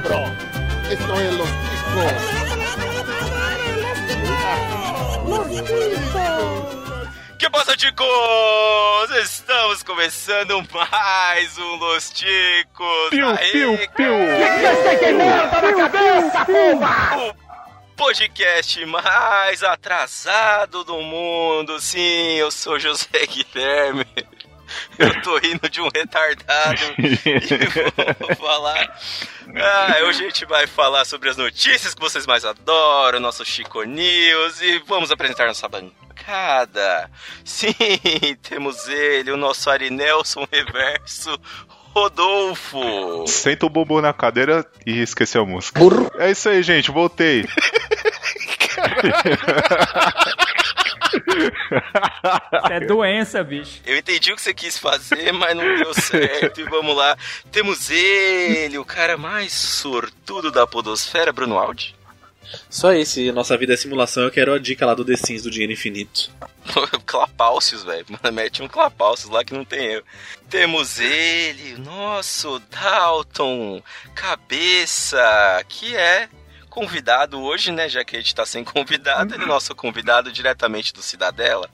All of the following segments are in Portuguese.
cabrón. Esto es Los Ticos. Que passa, ticos? Estamos começando mais um Los Ticos. Piu, Aê, piu, piu. Você tem merda na cabeça, porra! O podcast mais atrasado do mundo. Sim, eu sou José Guilherme. Eu tô rindo de um retardado e vou falar. Ah, hoje a gente vai falar sobre as notícias que vocês mais adoram, nosso Chico News, e vamos apresentar nossa bancada. Sim, temos ele, o nosso Ari Nelson Reverso, Rodolfo. Senta o bumbum na cadeira e esqueceu a música. É isso aí, gente, voltei. É doença, bicho. Eu entendi o que você quis fazer, mas não deu certo. E vamos lá. Temos ele, o cara mais sortudo da podosfera, Bruno Aldi. Só esse, nossa vida é simulação, eu quero a dica lá do The Sims do dinheiro infinito. Clapalcios, velho. Mete um Clapalcios lá que não tem eu. Temos ele, nosso Dalton, cabeça, que é convidado hoje, né? Já que a gente tá sem convidado, ele é nosso convidado diretamente do Cidadela.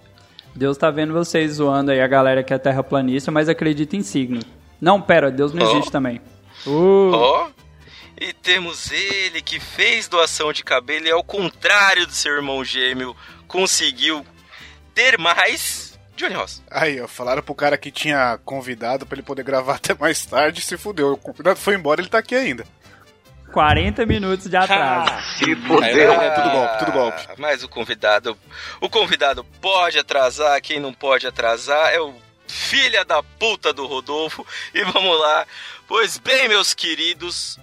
Deus tá vendo vocês zoando aí a galera que é terraplanista, mas acredita em signo. Não, pera, Deus não Oh. existe também. Uh, Ó. E temos ele que fez doação de cabelo e ao contrário do seu irmão gêmeo, conseguiu ter mais. Johnny Ross. Aí, ó, falaram pro cara que tinha convidado pra ele poder gravar até mais tarde, se fudeu. O convidado foi embora, ele tá aqui ainda. 40 minutos de atraso. É, tudo golpe, tudo golpe. Ah, Mas o convidado, o convidado pode atrasar, quem não pode atrasar é o filha da puta do Rodolfo. E vamos lá. Pois bem, meus queridos,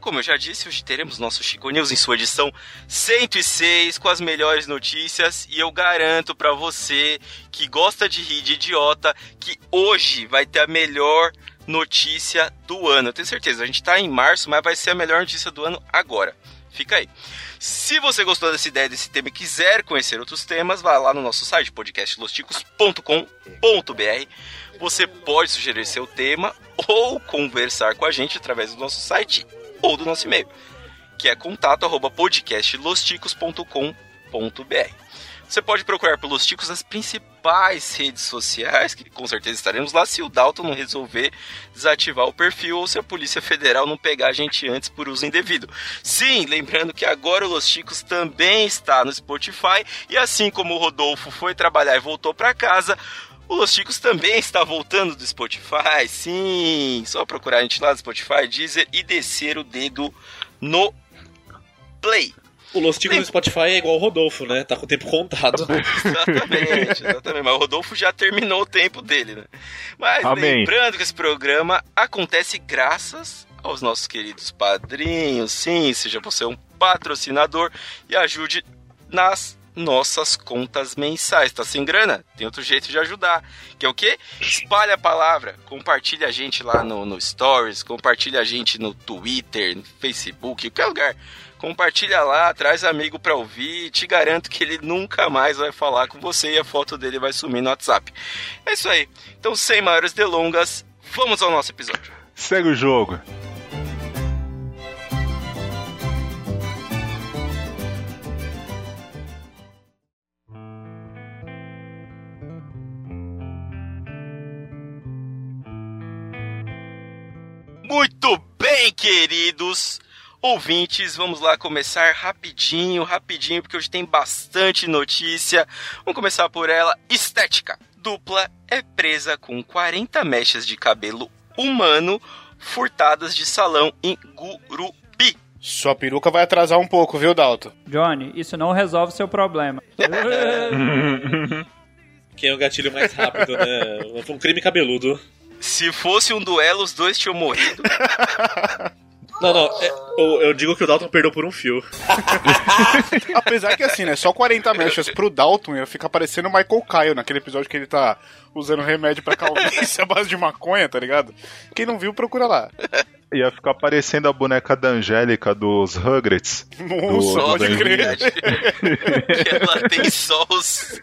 como eu já disse, hoje teremos nosso Chico News em sua edição 106 com as melhores notícias e eu garanto pra você que gosta de rir de idiota que hoje vai ter a melhor notícia do ano. Eu tenho certeza, a gente tá em março, mas vai ser a melhor notícia do ano agora. Fica aí. Se você gostou dessa ideia, desse tema e quiser conhecer outros temas, vá lá no nosso site podcastlosticos.com.br. Você pode sugerir seu tema ou conversar com a gente através do nosso site ou do nosso e-mail, que é contato arroba podcastlosticos.com.br. Você pode procurar pelos Ticos nas principais redes sociais, que com certeza estaremos lá se o Dalton não resolver desativar o perfil ou se a Polícia Federal não pegar a gente antes por uso indevido. Sim, lembrando que agora o Los Ticos também está no Spotify e assim como o Rodolfo foi trabalhar e voltou para casa, o Los Ticos também está voltando do Spotify. Sim, só procurar a gente lá no Spotify, Deezer e descer o dedo no play. O Los Ticos no Spotify é igual o Rodolfo, né? Tá com o tempo contado. Exatamente, exatamente. Mas o Rodolfo já terminou o tempo dele, né? Mas Amém. lembrando que esse programa acontece graças aos nossos queridos padrinhos. Sim, seja você um patrocinador e ajude nas nossas contas mensais. Tá sem grana? Tem outro jeito de ajudar. Que é o quê? Espalha a palavra. Compartilha a gente lá no, no Stories, compartilha a gente no Twitter, no Facebook, em qualquer lugar. Compartilha lá, traz amigo pra ouvir. Te garanto que ele nunca mais vai falar com você e a foto dele vai sumir no WhatsApp. É isso aí. Então, sem maiores delongas, vamos ao nosso episódio. Segue o jogo. Muito bem, queridos ouvintes, vamos lá começar rapidinho, rapidinho, porque hoje tem bastante notícia. Vamos começar por ela. Estética. Dupla é presa com 40 mechas de cabelo humano furtadas de salão em Gurupi. Sua peruca vai atrasar um pouco, viu, Dalton? Johnny, isso não resolve seu problema. Quem é o gatilho mais rápido, né? Foi um crime cabeludo. Se fosse um duelo, os dois tinham morrido. Não, não, é- eu, eu digo que o Dalton perdeu por um fio. Apesar que assim, né? Só 40 mechas pro Dalton ia ficar parecendo o Michael Kyle naquele episódio que ele tá usando remédio pra calvície à base de maconha, tá ligado? Quem não viu, procura lá. Ia ficar parecendo a boneca da Angélica dos Rugrats. Nossa, Do- pode crer. Ela tem só os.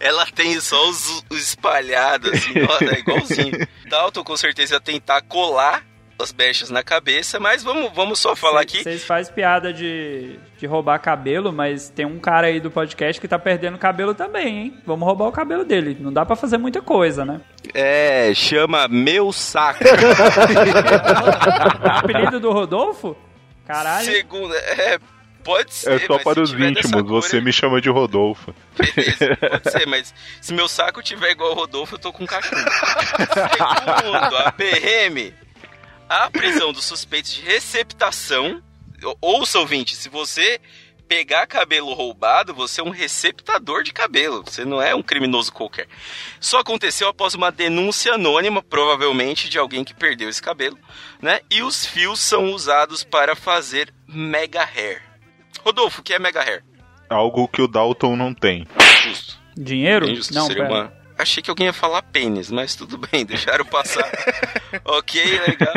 Ela tem só os, os espalhados, assim, ó, é igualzinho. Dalton com certeza ia tentar colar as mechas na cabeça, mas vamos, vamos só falar aqui. Vocês fazem piada de, de roubar cabelo, mas tem um cara aí do podcast que tá perdendo cabelo também, hein? Vamos roubar o cabelo dele. Não dá pra fazer muita coisa, né? É, chama Meu Saco. Apelido do Rodolfo? Caralho. Segundo, é, pode ser. É só mas para se os íntimos, cor, você me chama de Rodolfo. Beleza, pode ser, mas se meu saco tiver igual o Rodolfo, eu tô com cachorro. Segundo, a PM, a prisão dos suspeitos de receptação. Ou- Ouça, ouvinte, se você pegar cabelo roubado, você é um receptador de cabelo. Você não é um criminoso qualquer. Só aconteceu após uma denúncia anônima, provavelmente de alguém que perdeu esse cabelo, né? E os fios são usados para fazer mega hair. Rodolfo, o que é mega hair? Algo que o Dalton não tem. Justo. Dinheiro? Bem justo, Não, seria pera. uma... Achei que alguém ia falar pênis, mas tudo bem, deixaram passar. ok, legal.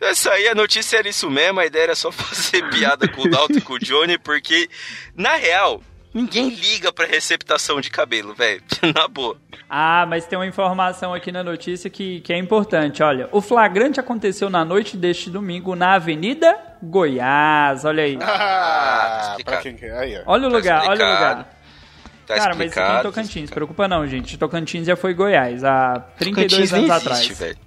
Essa aí, a notícia era isso mesmo, a ideia era só fazer piada com o Dalton e com o Johnny, porque, na real, ninguém liga pra receptação de cabelo, velho. Na boa. Ah, mas tem uma informação aqui na notícia que, que é importante. Olha, o flagrante aconteceu na noite deste domingo na Avenida Goiás. Olha aí. Ah, explicado. pra quem quer. Aí, ó. Olha o Tá lugar, olha o lugar. Tá Cara, mas isso aqui é em tá Tocantins, explicado. preocupa não, gente. Tocantins já foi Goiás há 32 Tocantins anos existe, atrás. velho.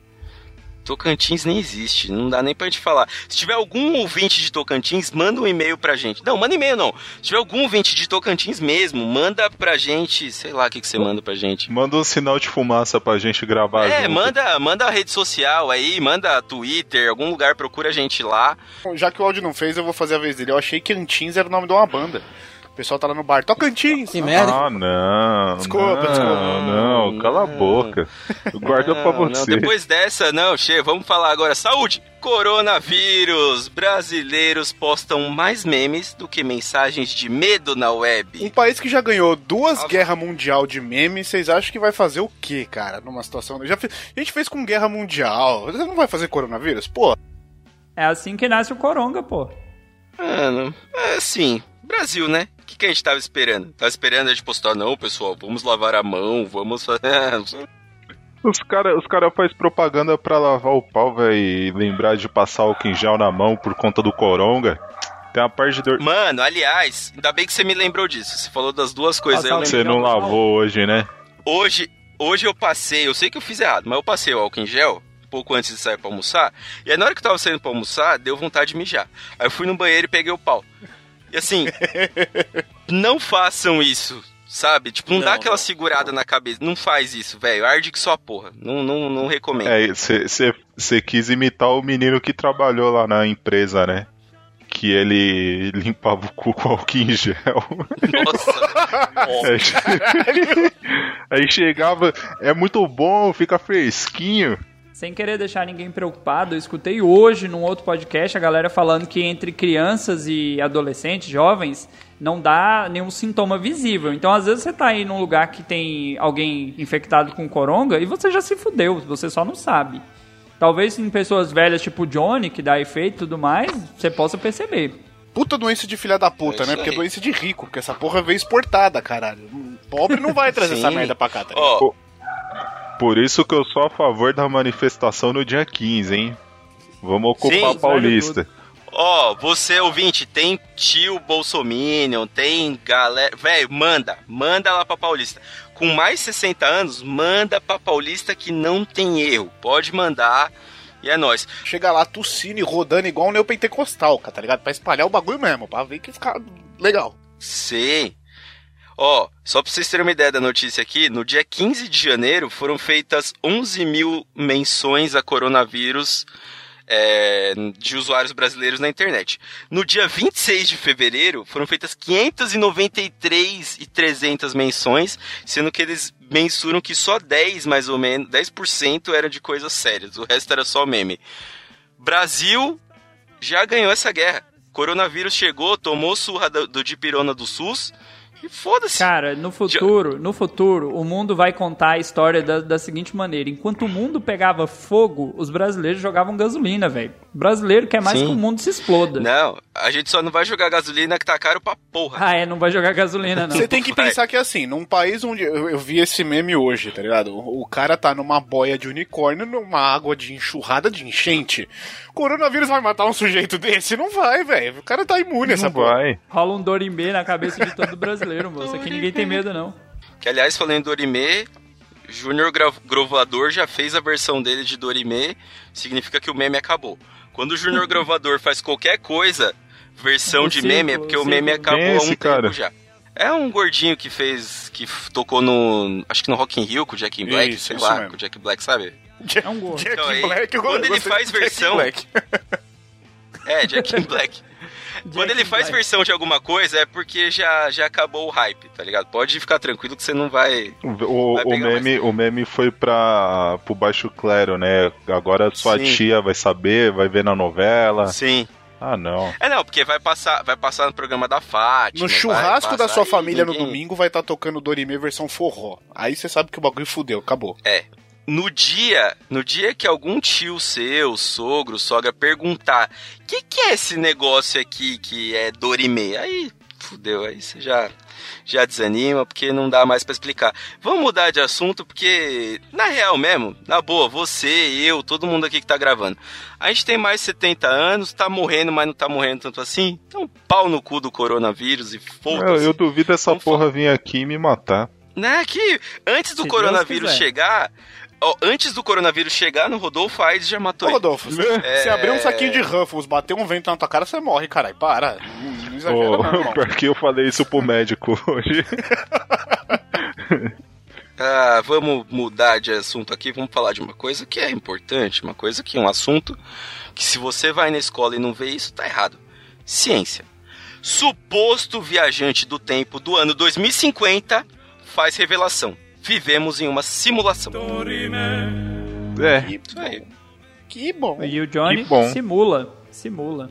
Tocantins nem existe, não dá nem pra gente falar. Se tiver algum ouvinte de Tocantins, manda um e-mail pra gente. Não, manda e-mail não. Se tiver algum ouvinte de Tocantins mesmo, manda pra gente, sei lá o que, que você manda pra gente. Manda um sinal de fumaça pra gente gravar É, junto. manda, manda a rede social aí, manda Twitter, algum lugar, procura a gente lá. Já que o áudio não fez, eu vou fazer a vez dele. Eu achei que Antins era o nome de uma banda. O pessoal tá lá no bar. Tocantins! Que merda. Ah, não. Desculpa, não, desculpa. Não, cala a boca. Guarda pra Não, não, você. depois dessa, não, chega, vamos falar agora. Saúde! Coronavírus! Brasileiros postam mais memes do que mensagens de medo na Um web. país que já ganhou duas Ah, guerras mundial de memes, vocês acham que vai fazer o quê, cara, numa situação... Já fe- A gente fez com guerra mundial, você não vai fazer coronavírus? Pô, É assim que nasce o Coronga, pô. Mano, é assim, Brasil, né? O que, que a gente tava esperando? Tava esperando a gente postar, não, pessoal, vamos lavar a mão, vamos fazer. Os caras os cara fazem propaganda pra lavar o pau, velho, e lembrar de passar álcool em gel na mão por conta do coronga. Tem uma parte de dor. Mano, aliás, ainda bem que você me lembrou disso. Você falou das duas coisas. O lembro- Você não lavou hoje, né? Hoje, hoje eu passei, eu sei que eu fiz errado, mas eu passei o álcool em gel pouco antes de sair pra almoçar. E aí na hora que eu tava saindo pra almoçar, deu vontade de mijar. Aí eu fui no banheiro e peguei o pau. E assim, não façam isso, sabe? Tipo, não, Não, dá aquela não, segurada na cabeça. Não faz isso, velho. Arde que só porra. Não, não, não recomendo. É, você quis imitar o menino que trabalhou lá na empresa, né? Que ele limpava o cu com álcool em gel. Nossa. Aí, aí chegava, é muito bom, fica fresquinho. Sem querer deixar ninguém preocupado, eu escutei hoje num outro podcast a galera falando que entre crianças e adolescentes, jovens, não dá nenhum sintoma visível. Então, às vezes, você tá aí num lugar que tem alguém infectado com coronga e você já se fudeu, você só não sabe. Talvez em pessoas velhas, tipo o Johnny, que dá efeito e tudo mais, você possa perceber. puta doença de filha da puta, É né? Porque é doença de rico, porque essa porra veio exportada, caralho. Pobre não vai trazer essa merda pra cá, tá ligado? Ó, Por isso que eu sou a favor da manifestação no dia 15, hein? Vamos ocupar Sim, a Paulista. Ó, você ouvinte, tem tio Bolsominion, tem galera. Velho, manda, manda lá pra Paulista. Com mais 60 anos, manda pra Paulista que não tem erro. Pode mandar e é nóis. Chega lá tossindo e rodando igual um neopentecostal, cara, tá ligado? Pra espalhar o bagulho mesmo, pra ver que fica legal. Sim. Ó, só pra vocês terem uma ideia da notícia aqui, no dia 15 de janeiro foram feitas 11 mil menções a coronavírus é, de usuários brasileiros na internet. No dia 26 de fevereiro foram feitas 593 e 300 menções, sendo que eles mensuram que só 10 mais ou menos, 10% era de coisas sérias, o resto era só meme. Brasil já ganhou essa guerra. Coronavírus chegou, tomou surra do, do dipirona do SUS e foda-se. Cara, no futuro, no futuro, o mundo vai contar a história da, da seguinte maneira: enquanto o mundo pegava fogo, os brasileiros jogavam gasolina, velho. O brasileiro quer mais Sim. que o mundo se exploda. Não, A gente só não vai jogar gasolina que tá caro pra porra. Ah, é, não vai jogar gasolina, não. Você tem que Vai. pensar que assim, num país onde eu, eu vi esse meme hoje, tá ligado? O, o cara tá numa boia de unicórnio, numa água de enxurrada de enchente. Coronavírus vai matar um sujeito desse? Não vai, velho. O cara tá imune a essa Não porra. vai. Rola um Dorimê na cabeça de todo brasileiro, moço. Aqui ninguém tem medo, não. Que aliás, falando em Dorime, Júnior Grovador já fez a versão dele de Dorime, significa que o meme acabou. Quando o Júnior Grovador faz qualquer coisa, versão de círculo, meme, é porque o o meme acabou é há um esse tempo cara? já. É um gordinho que fez. que tocou no. Acho que no Rock in Rio com o Jack Black, Isso, sei isso lá, mesmo. com o Jack Black, sabe? É um gordo. Jack Então, aí, Black, quando ele faz versão- Black. É, Jack Black. Quando ele faz Black. versão de alguma coisa é porque já, já acabou o hype, tá ligado? Pode ficar tranquilo que você não vai. O, Vai o, meme, o meme foi pra, pro baixo clero, né? Agora sua Sim. tia vai saber, vai ver na novela. Sim. Ah, não. É não, porque vai passar, vai passar no programa da Fátima. No churrasco da sua família no ninguém- domingo vai estar tocando Dorime versão forró. Aí você sabe que o bagulho fudeu, acabou. No dia, no dia que algum tio seu, sogro, sogra perguntar: "O que que é esse negócio aqui que é Dorime?" Aí, fudeu, aí você já já desanima porque não dá mais pra explicar. Vamos mudar de assunto porque na real mesmo, na boa, você, eu, todo mundo aqui que tá gravando. A gente tem mais de 70 anos, tá morrendo, mas não tá morrendo tanto assim. Então, pau no cu do coronavírus e Eu, foda-se. eu duvido essa Vamos porra vir aqui e me matar. Né, que antes do Se coronavírus chegar, ó, antes do coronavírus chegar no Rodolfo, a AIDS já matou Ô, ele. Rodolfo, você É. você abrir um saquinho de Ruffles, bater um vento na tua cara, você morre, caralho. Para. Não, não exagera, Ô, não, irmão. pior que eu falei isso pro médico hoje. Ah, vamos mudar de assunto aqui, vamos falar de uma coisa que é importante, uma coisa que é um assunto que se você vai na escola e não vê isso, tá errado. Ciência. Suposto viajante do tempo do ano 2050 faz revelação. Vivemos em uma simulação. É, Que bom. Que bom. E o Johnny Que bom. simula. Simula.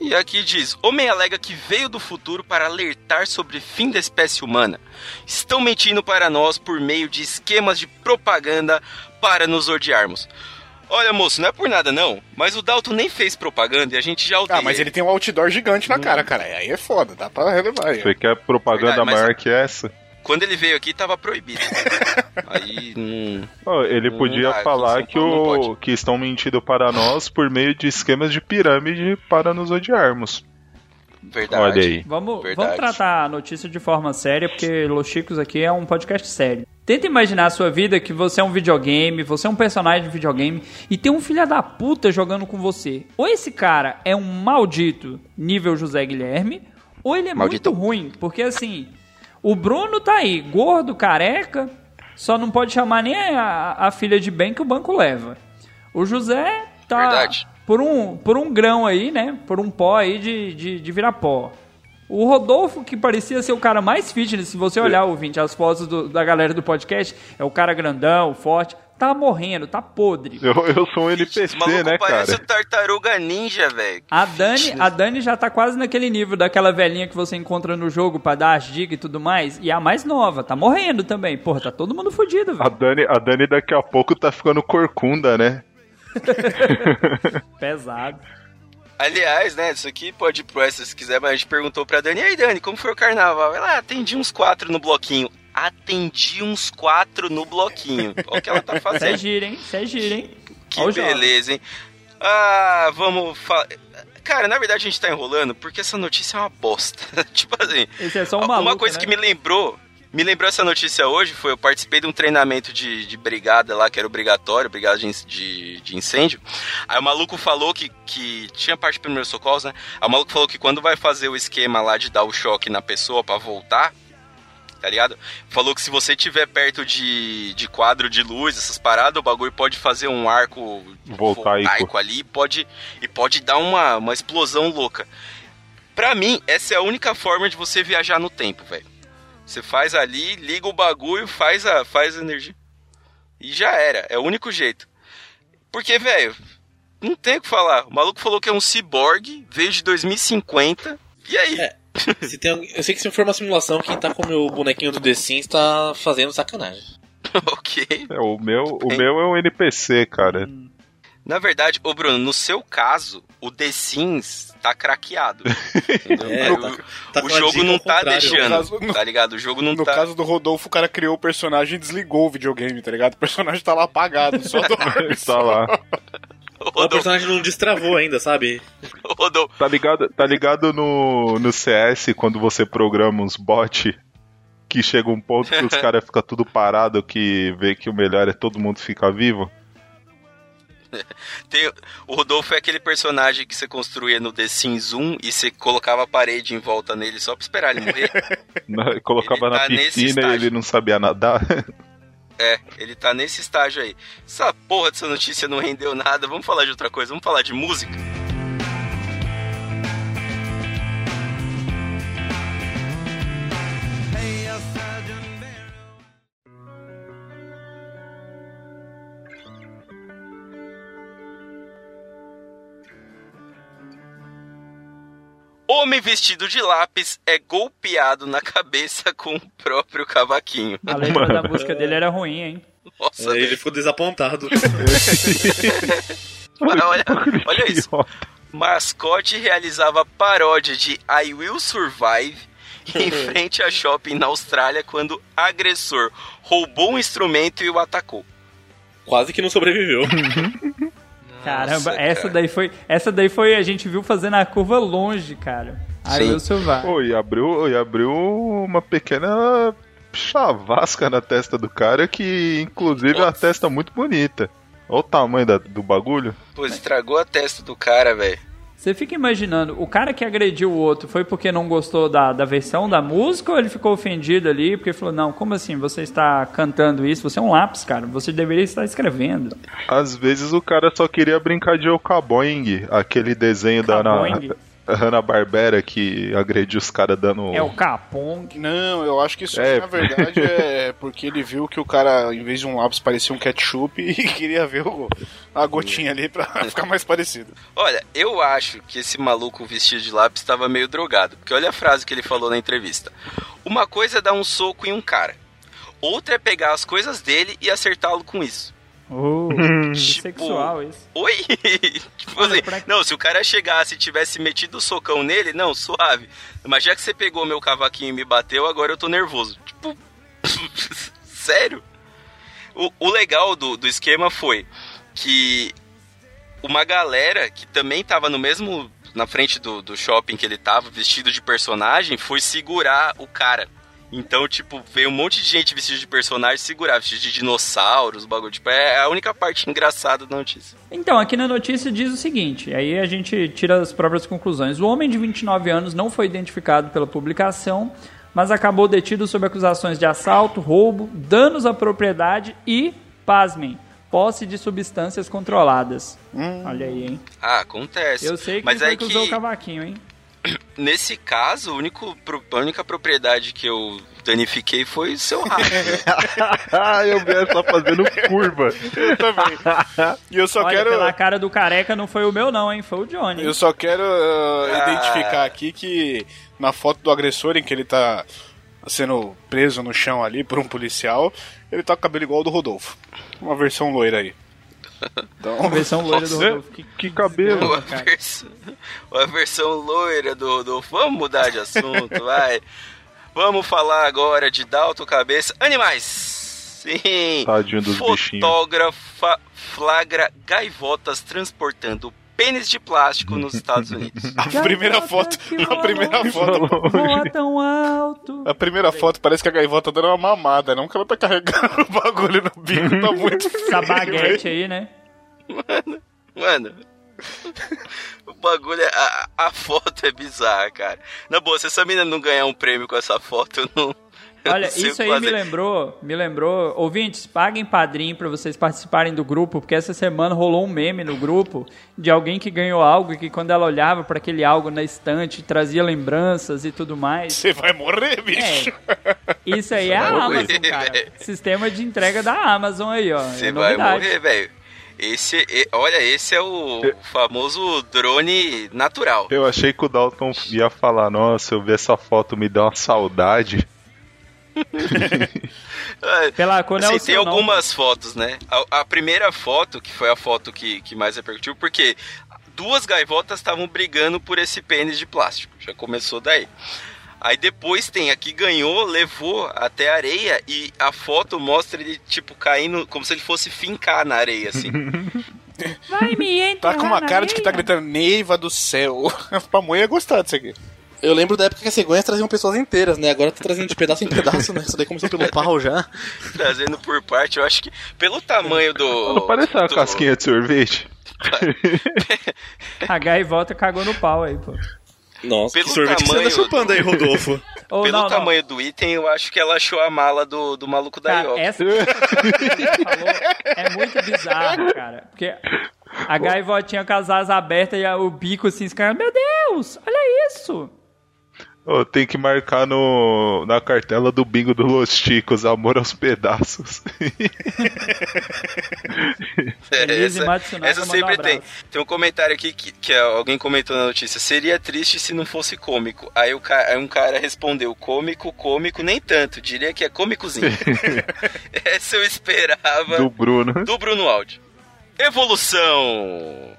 E aqui diz: Homem alega que veio do futuro para alertar sobre o fim da espécie humana. Estão mentindo para nós por meio de esquemas de propaganda para nos odiarmos. Olha, moço, não é por nada não, mas o Dalton nem fez propaganda e a gente já odeia. Ah, mas ele tem um outdoor gigante na cara, cara. Aí é foda, dá pra relevar aí. você quer propaganda Verdade, mas- maior que essa? Quando ele veio aqui tava proibido. Aí. Ó, ele Não podia em falar que, o, que estão mentindo para nós por meio de esquemas de pirâmide para nos odiarmos. Verdade. Olha aí. Vamos, Verdade. vamos tratar a notícia de forma séria, porque Los Chicos aqui é um podcast sério. Tenta imaginar a sua vida que você é um videogame, você é um personagem de videogame e tem um filho da puta jogando com você. Ou esse cara é um maldito nível José Guilherme, ou ele é Maldito. muito ruim, porque assim, o Bruno tá aí, gordo, careca, só não pode chamar nem a, a filha de bem que o banco leva. O José tá Verdade. por um, por um grão aí, né? Por um pó aí de, de, de virar pó. O Rodolfo, que parecia ser o cara mais fitness, se você olhar, ouvinte, as fotos do- da galera do podcast, é o cara grandão, forte, tá morrendo, tá podre. Eu, eu sou um Esse NPC, maluco né, parece cara? o tartaruga ninja, velho. A Dani, a Dani já tá quase naquele nível daquela velhinha que você encontra no jogo pra dar as dicas e tudo mais. E a mais nova, tá morrendo também. Porra, tá todo mundo fudido, A velho. Dani, a Dani daqui a pouco tá ficando corcunda, né? Pesado. Aliás, né, isso aqui pode ir pro extra se quiser, mas a gente perguntou pra Dani, e aí Dani, como foi o carnaval? Ela, ah, atendi uns quatro no bloquinho. Atendi uns quatro no bloquinho. Olha o que ela tá é fazendo. gira, hein? Isso é gira, hein? Que beleza, hein? Ah, vamos falar... Cara, na verdade a gente tá enrolando porque essa notícia é uma bosta. tipo assim, Esse é só um uma maluco, coisa né? que me lembrou, me lembrou essa notícia hoje foi eu participei de um treinamento de, de brigada lá, que era obrigatório, brigada de, de, de incêndio. Aí o maluco falou que, que tinha parte de primeiros socorros, né? Aí o maluco falou que quando vai fazer o esquema lá de dar o choque na pessoa pra voltar, tá ligado? Falou que se você tiver perto de, de quadro de luz, essas paradas, o bagulho pode fazer um arco Voltaico. ali e pode, e pode dar uma, uma explosão louca. Pra mim, essa é a única forma de você viajar no tempo, velho. Você faz ali, liga o bagulho, faz a, faz a energia. E já era. É o único jeito. Porque, velho, não tem o que falar. O maluco falou que é um ciborgue, veio de 2050. E aí? É. Se tem alguém- eu sei que se for uma simulação, quem tá com o meu bonequinho do The Sims tá fazendo sacanagem. ok. É, o meu, o meu é um NPC, cara. Na verdade, ô Bruno, no seu caso, o The Sims tá craqueado. É, o tá- tá o a jogo não tá deixando, No caso- no- tá ligado? O jogo não No tá... caso do Rodolfo, o cara criou o personagem e desligou o videogame, tá ligado? O personagem tá lá apagado, só dorme. Tá lá. O personagem não destravou ainda, sabe? o Rodolfo, Tá ligado, tá ligado no, no CS quando você programa uns bots que chega um ponto que os caras ficam tudo parado que vê que o melhor é todo mundo ficar vivo? tem- o Rodolfo é aquele personagem que você construía no The Sims 1 e você colocava a parede em volta nele só pra esperar ele morrer. Na- Colocava Ele na tá piscina e ele não sabia nadar. É, ele tá nesse estágio aí. Essa porra dessa notícia não rendeu nada. Vamos falar de outra coisa, vamos falar de música. Homem vestido de lápis é golpeado na cabeça com o próprio cavaquinho. A letra da música dele era ruim, hein? Nossa, É, ele ficou desapontado. olha, olha isso. Mascote realizava paródia de I Will Survive em frente a shopping na Austrália quando agressor roubou um instrumento e o atacou. Quase que não sobreviveu. Caramba, Nossa, essa cara. daí foi. Essa daí foi. A gente viu fazendo a curva longe, cara. Aí Sim. eu survive. Pô, e abriu, e abriu uma pequena chavasca na testa do cara que, inclusive, é uma Nossa. testa muito bonita. Olha o tamanho da- do bagulho. Pô, estragou a testa do cara, velho. Você fica imaginando, o cara que agrediu o outro foi porque não gostou da, da versão da música ou ele ficou ofendido ali porque falou, não, como assim, você está cantando isso? Você é um lápis, cara, você deveria estar escrevendo. Às vezes o cara só queria brincar de Okaboing, aquele desenho da Okaboing? Hanna-Barbera que agrediu os caras dando... É o Capong. Não, eu acho que isso É. na verdade é porque ele viu que o cara, em vez de um lápis, parecia um ketchup e queria ver o- a gotinha ali pra ficar mais parecido. Olha, eu acho que esse maluco vestido de lápis estava meio drogado. Porque olha a frase que ele falou na entrevista. Uma coisa é dar um soco em um cara. Outra é pegar as coisas dele e acertá-lo com isso. Oh, Tipo, sexual isso. Oi? tipo Olha, assim, pra- não, se o cara chegasse e tivesse metido o socão nele, não, suave. Mas já que você pegou meu cavaquinho e me bateu, agora eu tô nervoso. Tipo, sério? O, o legal do, do esquema foi que uma galera que também tava no mesmo. na frente do, do shopping que ele tava, vestido de personagem, foi segurar o cara. Então, tipo, veio um monte de gente vestido de personagem segurar, vestido de dinossauros, bagulho. Tipo, é a única parte engraçada da notícia. Então, aqui na notícia diz o seguinte, aí a gente tira as próprias conclusões. O homem de 29 anos não foi identificado pela publicação, mas acabou detido sob acusações de assalto, roubo, danos à propriedade e, pasmem, posse de substâncias controladas. Olha aí, hein? Ah, acontece. Eu sei que Mas é que, usou o cavaquinho, hein? nesse caso, o único, a única propriedade que eu danifiquei foi o seu rato. ah, eu vi essa fazendo curva. Eu também. E eu só Olha, quero. pela cara do careca não foi o meu não, hein? Foi o Johnny. Eu só quero uh, Ah. identificar aqui que na foto do agressor em que ele tá sendo preso no chão ali por um policial, ele tá com o cabelo igual ao do Rodolfo. Uma versão loira aí. Então, Versão loira do Nossa, Rodolfo. Que- Que cabelo. Uma versão, uma versão loira do Rodolfo. Vamos mudar de assunto, vai. Vamos falar agora de Dalton Cabeça. Animais! Sim! Tadinho dos bichinhos. Fotógrafa flagra gaivotas transportando pênis de plástico nos Estados Unidos. a primeira foto, a primeira foto, Voa tão alto. a primeira foto parece que a gaivota tá dando uma mamada, não que ela tá carregando o bagulho no bico, tá muito Essa feio, baguete velho. aí, né? Mano, o bagulho, é, a, a foto é bizarra, cara. Na boa, se essa menina não ganhar um prêmio com essa foto, eu não. Olha, isso aí me fazer. lembrou, me lembrou, ouvintes, paguem padrinho pra vocês participarem do grupo, porque essa semana rolou um meme no grupo de alguém que ganhou algo e que quando ela olhava pra aquele algo na estante trazia lembranças e tudo mais. Você vai morrer, bicho. Isso aí é a Vai Amazon, morrer, cara. velho. Sistema de entrega da Amazon aí, ó. Você é vai morrer, velho. Esse, olha, esse é o famoso drone natural. Eu achei que o Dalton ia falar, nossa, eu vi essa foto, me deu uma saudade. É, Pela cor é Assim, o tem seu nome. algumas fotos, né? A, a primeira foto, que foi a foto que, que mais repercutiu, porque duas gaivotas estavam brigando por esse pênis de plástico. Já começou daí. Aí depois tem a que ganhou, levou até a areia e a foto mostra ele, tipo, caindo como se ele fosse fincar na areia, assim. Vai me Tá com uma cara na de que tá areia. gritando Neiva do céu. A pamonha ia gostar disso aqui. Eu lembro da época que as cegonhas traziam pessoas inteiras, né? Agora tá trazendo de pedaço em pedaço, né? Isso daí começou pelo pau já. Trazendo por parte, eu acho que pelo tamanho do. Não parece uma do- casquinha de sorvete? A gaivota cagou no pau aí, pô. Nossa, Pelo que sorvete que você tamanho anda chupando aí, Rodolfo. Ou Pelo não, não. tamanho do item, eu acho que ela achou a mala do, do maluco da Cara, Ioca. essa que você falou é muito bizarro, cara. Porque a gaivotinha com as asas abertas e o bico assim, os caras, meu Deus, olha isso. Ô, tem que marcar no, na cartela do bingo do Los Chicos, amor aos pedaços. É, essa, essa manda um sempre tem. Tem um comentário aqui que, que alguém comentou na notícia. Seria triste se não fosse cômico. Aí, o aí um cara respondeu: cômico, cômico, nem tanto. Diria que é cômicozinho. essa eu esperava do Bruno. do Bruno Aldi. Evolução.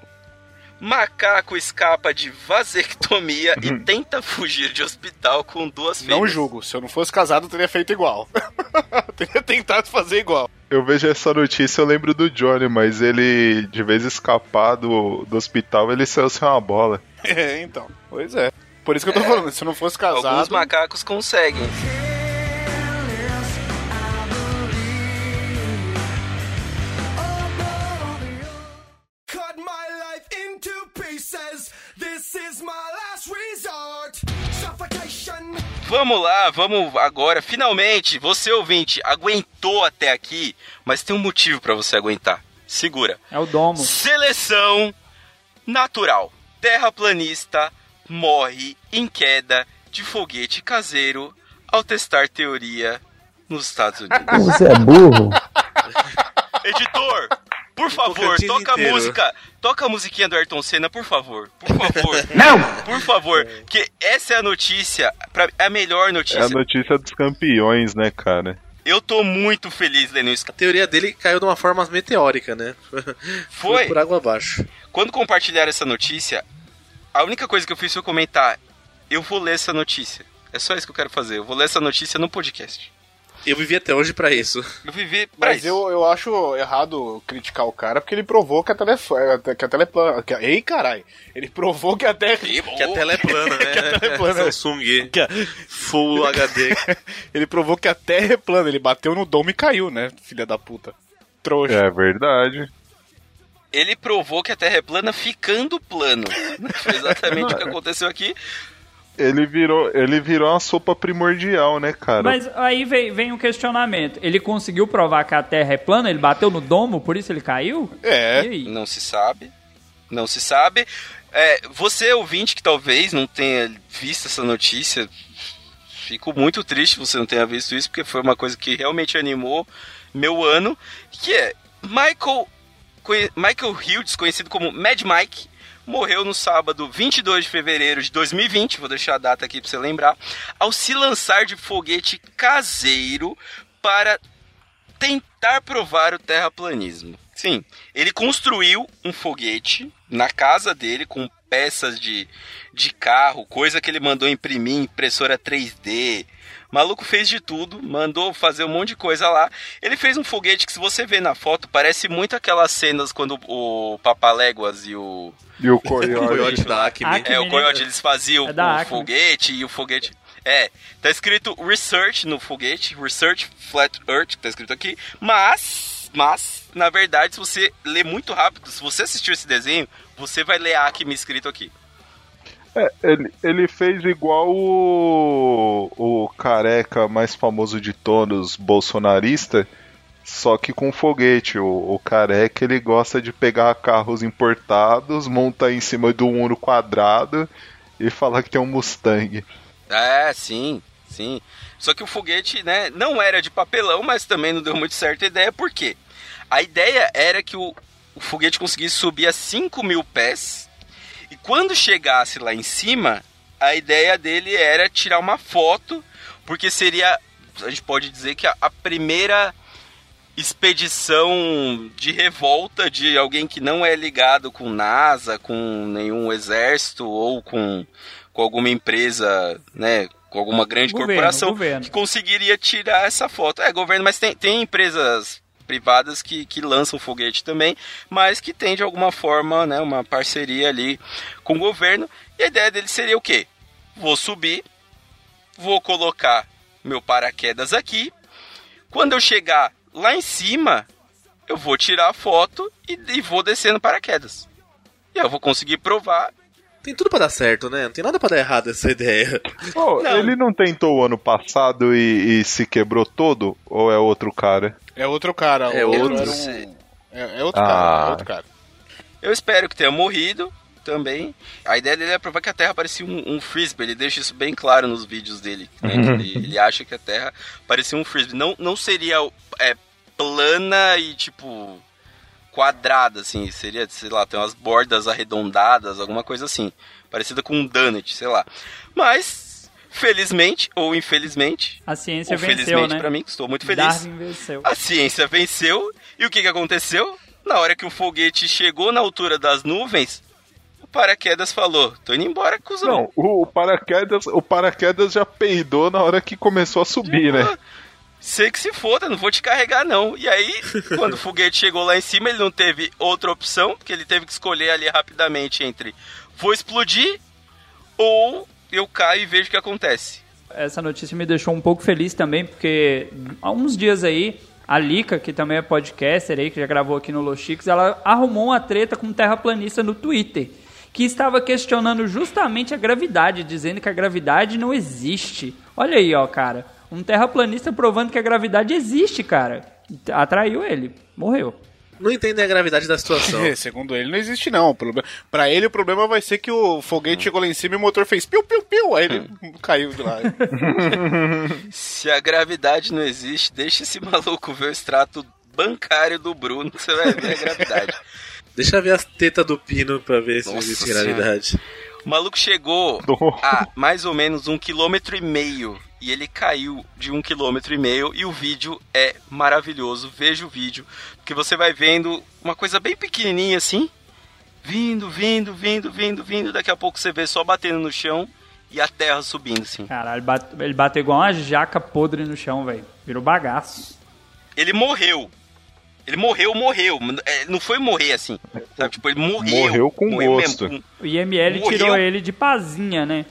Macaco escapa de vasectomia e tenta fugir de hospital com duas Não fêmeas. julgo. Se eu não fosse casado, eu teria feito igual. teria tentado fazer igual. Eu vejo essa notícia, eu lembro do Johnny, mas ele, de vez escapar do, do hospital, ele saiu sem uma bola. É, então. Pois é. Por isso que eu tô falando, se eu não fosse casado. Alguns macacos conseguem. Vamos lá, vamos agora. Finalmente, você ouvinte aguentou até aqui, mas tem um motivo pra você aguentar. Segura. É o domo. Seleção natural. Terraplanista morre em queda de foguete caseiro ao testar teoria nos Estados Unidos. Você é burro? Editor, por favor, toca a música. Toca a musiquinha do Ayrton Senna, por favor. Por favor. Não! Por favor. Que essa é a notícia, pra, é a melhor É notícia. a notícia dos campeões, né, cara? Eu tô muito feliz lendo isso. A teoria dele caiu de uma forma meteórica, né? Foi? por água abaixo. Quando compartilharam essa notícia, a única coisa que eu fiz foi comentar: eu vou ler essa notícia. É só isso que eu quero fazer. Eu vou ler essa notícia no podcast. Eu vivi até hoje pra isso. Eu vivi pra Mas isso. eu, eu acho errado criticar o cara porque ele provou que a Terra é que a Terra é plana. que a- Ei, caralho. Ele provou que a Terra Que a tela é plana, né? tela é plana. Samsung que a- Full HD. Ele provou que a Terra é plana. Ele bateu no domo e caiu, né? Filha da puta. Trouxa. É verdade. Ele provou que a Terra é plana ficando plano. Foi exatamente o que aconteceu aqui. Ele virou, ele virou uma sopa primordial, né, cara? Mas aí vem, vem um questionamento. Ele conseguiu provar que a Terra é plana? Ele bateu no domo, por isso ele caiu? É. Não se sabe. Não se sabe. É, você, ouvinte, que talvez não tenha visto essa notícia, fico muito triste que você não tenha visto isso, porque foi uma coisa que realmente animou meu ano, que é Michael, Michael Hughes, conhecido como Mad Mike, morreu no sábado 22 de fevereiro de 2020, vou deixar a data aqui pra você lembrar, ao se lançar de foguete caseiro para tentar provar o terraplanismo. Sim, ele construiu um foguete na casa dele com peças de, de carro, coisa que ele mandou imprimir impressora 3D. O maluco fez de tudo, mandou fazer um monte de coisa lá. Ele fez um foguete que, se você ver na foto, parece muito aquelas cenas quando o Papaléguas e o. E o O Coyote. coiote da Acme. Acme. É, o. Coyote, eles faziam É o Acme. foguete e o foguete. É, tá escrito Research no foguete, Research Flat Earth, tá escrito aqui, mas, mas, na verdade, se você ler muito rápido, se você assistiu esse desenho, você vai ler Acme escrito aqui. É, ele, ele fez igual o, o careca mais famoso de todos, bolsonarista, só que com foguete. O, o careca ele gosta de pegar carros importados, montar em cima do Uno quadrado e falar que tem um Mustang. É, sim, sim. Só que o foguete, né, não era de papelão, mas também não deu muito certo a ideia, por quê? A ideia era que o, o foguete conseguisse subir a 5 mil pés, e quando chegasse lá em cima, a ideia dele era tirar uma foto, porque seria a gente pode dizer que a, a primeira expedição de revolta de alguém que não é ligado com NASA, com nenhum exército ou com, com alguma empresa, né, com alguma grande Governo, corporação governo. que conseguiria tirar essa foto. É, governo, mas tem, tem empresas privadas que, que lançam foguete também, mas que tem de alguma forma, né, uma parceria ali com o governo. E a ideia dele seria o quê? Vou subir, vou colocar meu paraquedas aqui. Quando eu chegar lá em cima, eu vou tirar a foto e, e vou descendo paraquedas. E eu vou conseguir provar. Tem tudo pra dar certo, né? Não tem nada pra dar errado essa ideia. Pô, Não. ele não tentou o ano passado e, e se quebrou todo? Ou é outro cara? É outro cara. É outro. um... É, é outro Ah. cara, é outro cara. Eu espero que tenha morrido também. A ideia dele é provar que a Terra parecia um, um frisbee. Ele deixa isso bem claro nos vídeos dele. né? Que Ele, ele acha que a Terra parecia um frisbee. Não, não seria é, plana e tipo quadrada, assim. Seria, sei lá, tem umas bordas arredondadas, alguma coisa assim. Parecida com um donut, sei lá. Mas, felizmente ou infelizmente, A ciência venceu, felizmente né? pra mim, estou muito feliz. Darwin venceu. A ciência venceu. E o que, que aconteceu? Na hora que o foguete chegou na altura das nuvens, paraquedas falou: tô indo embora, cuzão. Não, o, o paraquedas, o paraquedas já peidou na hora que começou a subir, né? Sei que se foda, não vou te carregar não. E aí, quando o foguete chegou lá em cima, ele não teve outra opção, porque ele teve que escolher ali rapidamente entre vou explodir ou eu caio e vejo o que acontece. Essa notícia me deixou um pouco feliz também, porque há uns dias aí, a Lika, que também é podcaster aí, que já gravou aqui no Los Chicos, ela arrumou uma treta com um terraplanista no Twitter, que estava questionando justamente a gravidade, dizendo que a gravidade não existe. Olha aí, ó, cara. Um terraplanista provando que a gravidade existe, cara. Atraiu ele. Morreu. Não entendem a gravidade da situação. É, segundo ele, não existe não. Pra ele, o problema vai ser que o foguete chegou lá em cima e o motor fez piu, piu, piu. Aí ele caiu de lá. Se a gravidade não existe, deixa esse maluco ver o extrato bancário do Bruno, que você vai ver a gravidade. Deixa eu ver as tetas do pino pra ver se Nossa existe Senhora. gravidade. O maluco chegou a mais ou menos um quilômetro e meio e ele caiu de um quilômetro e meio e o vídeo é maravilhoso. Veja o vídeo, porque você vai vendo uma coisa bem pequenininha assim, vindo, vindo, vindo, vindo, vindo. Daqui a pouco você vê só batendo no chão e a terra subindo assim. Caralho, bate- ele bateu igual uma jaca podre no chão, velho. Virou bagaço. Ele morreu. Ele morreu, morreu. É, Não foi morrer assim. Sabe? Tipo, ele morreu. Morreu com gosto. mesmo. O IML Morreu. tirou ele de pazinha, né?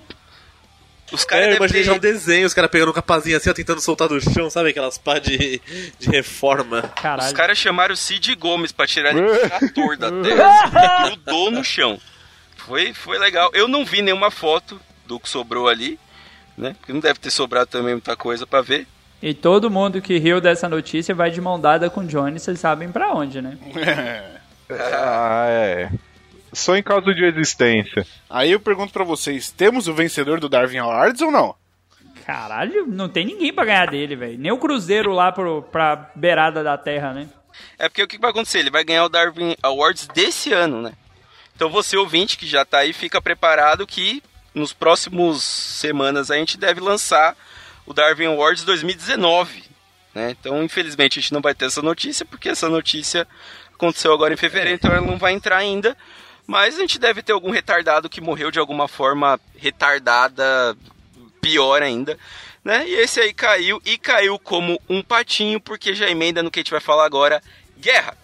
Os É, caras eu devem imaginei ter- já um desenho, os caras pegando um capazinho assim, ó, tentando soltar do chão, sabe aquelas pá de, de reforma. Caralho. Os caras chamaram o Cid Gomes pra tirar ele do trator da terra. grudou no chão. Foi, foi legal. Eu não vi nenhuma foto do que sobrou ali, né? Porque não deve ter sobrado também muita coisa pra ver. E todo mundo que riu dessa notícia vai de mão dada com o Johnny, vocês sabem pra onde, né? Ah, é. Só em caso de existência. Aí eu pergunto pra vocês, temos o vencedor do Darwin Awards ou não? Caralho, não tem ninguém pra ganhar dele, velho. Nem o Cruzeiro lá pro, pra beirada da terra, né? É porque o que vai acontecer? Ele vai ganhar o Darwin Awards desse ano, né? Então você, ouvinte, que já tá aí, fica preparado que nos próximos semanas a gente deve lançar o Darwin Awards 2019. Né? Então, infelizmente, a gente não vai ter essa notícia, porque essa notícia aconteceu agora em fevereiro, então ela não vai entrar ainda. Mas a gente deve ter algum retardado que morreu de alguma forma retardada, pior ainda. Né? E esse aí caiu, e caiu como um patinho, porque já emenda no que a gente vai falar agora. Guerra.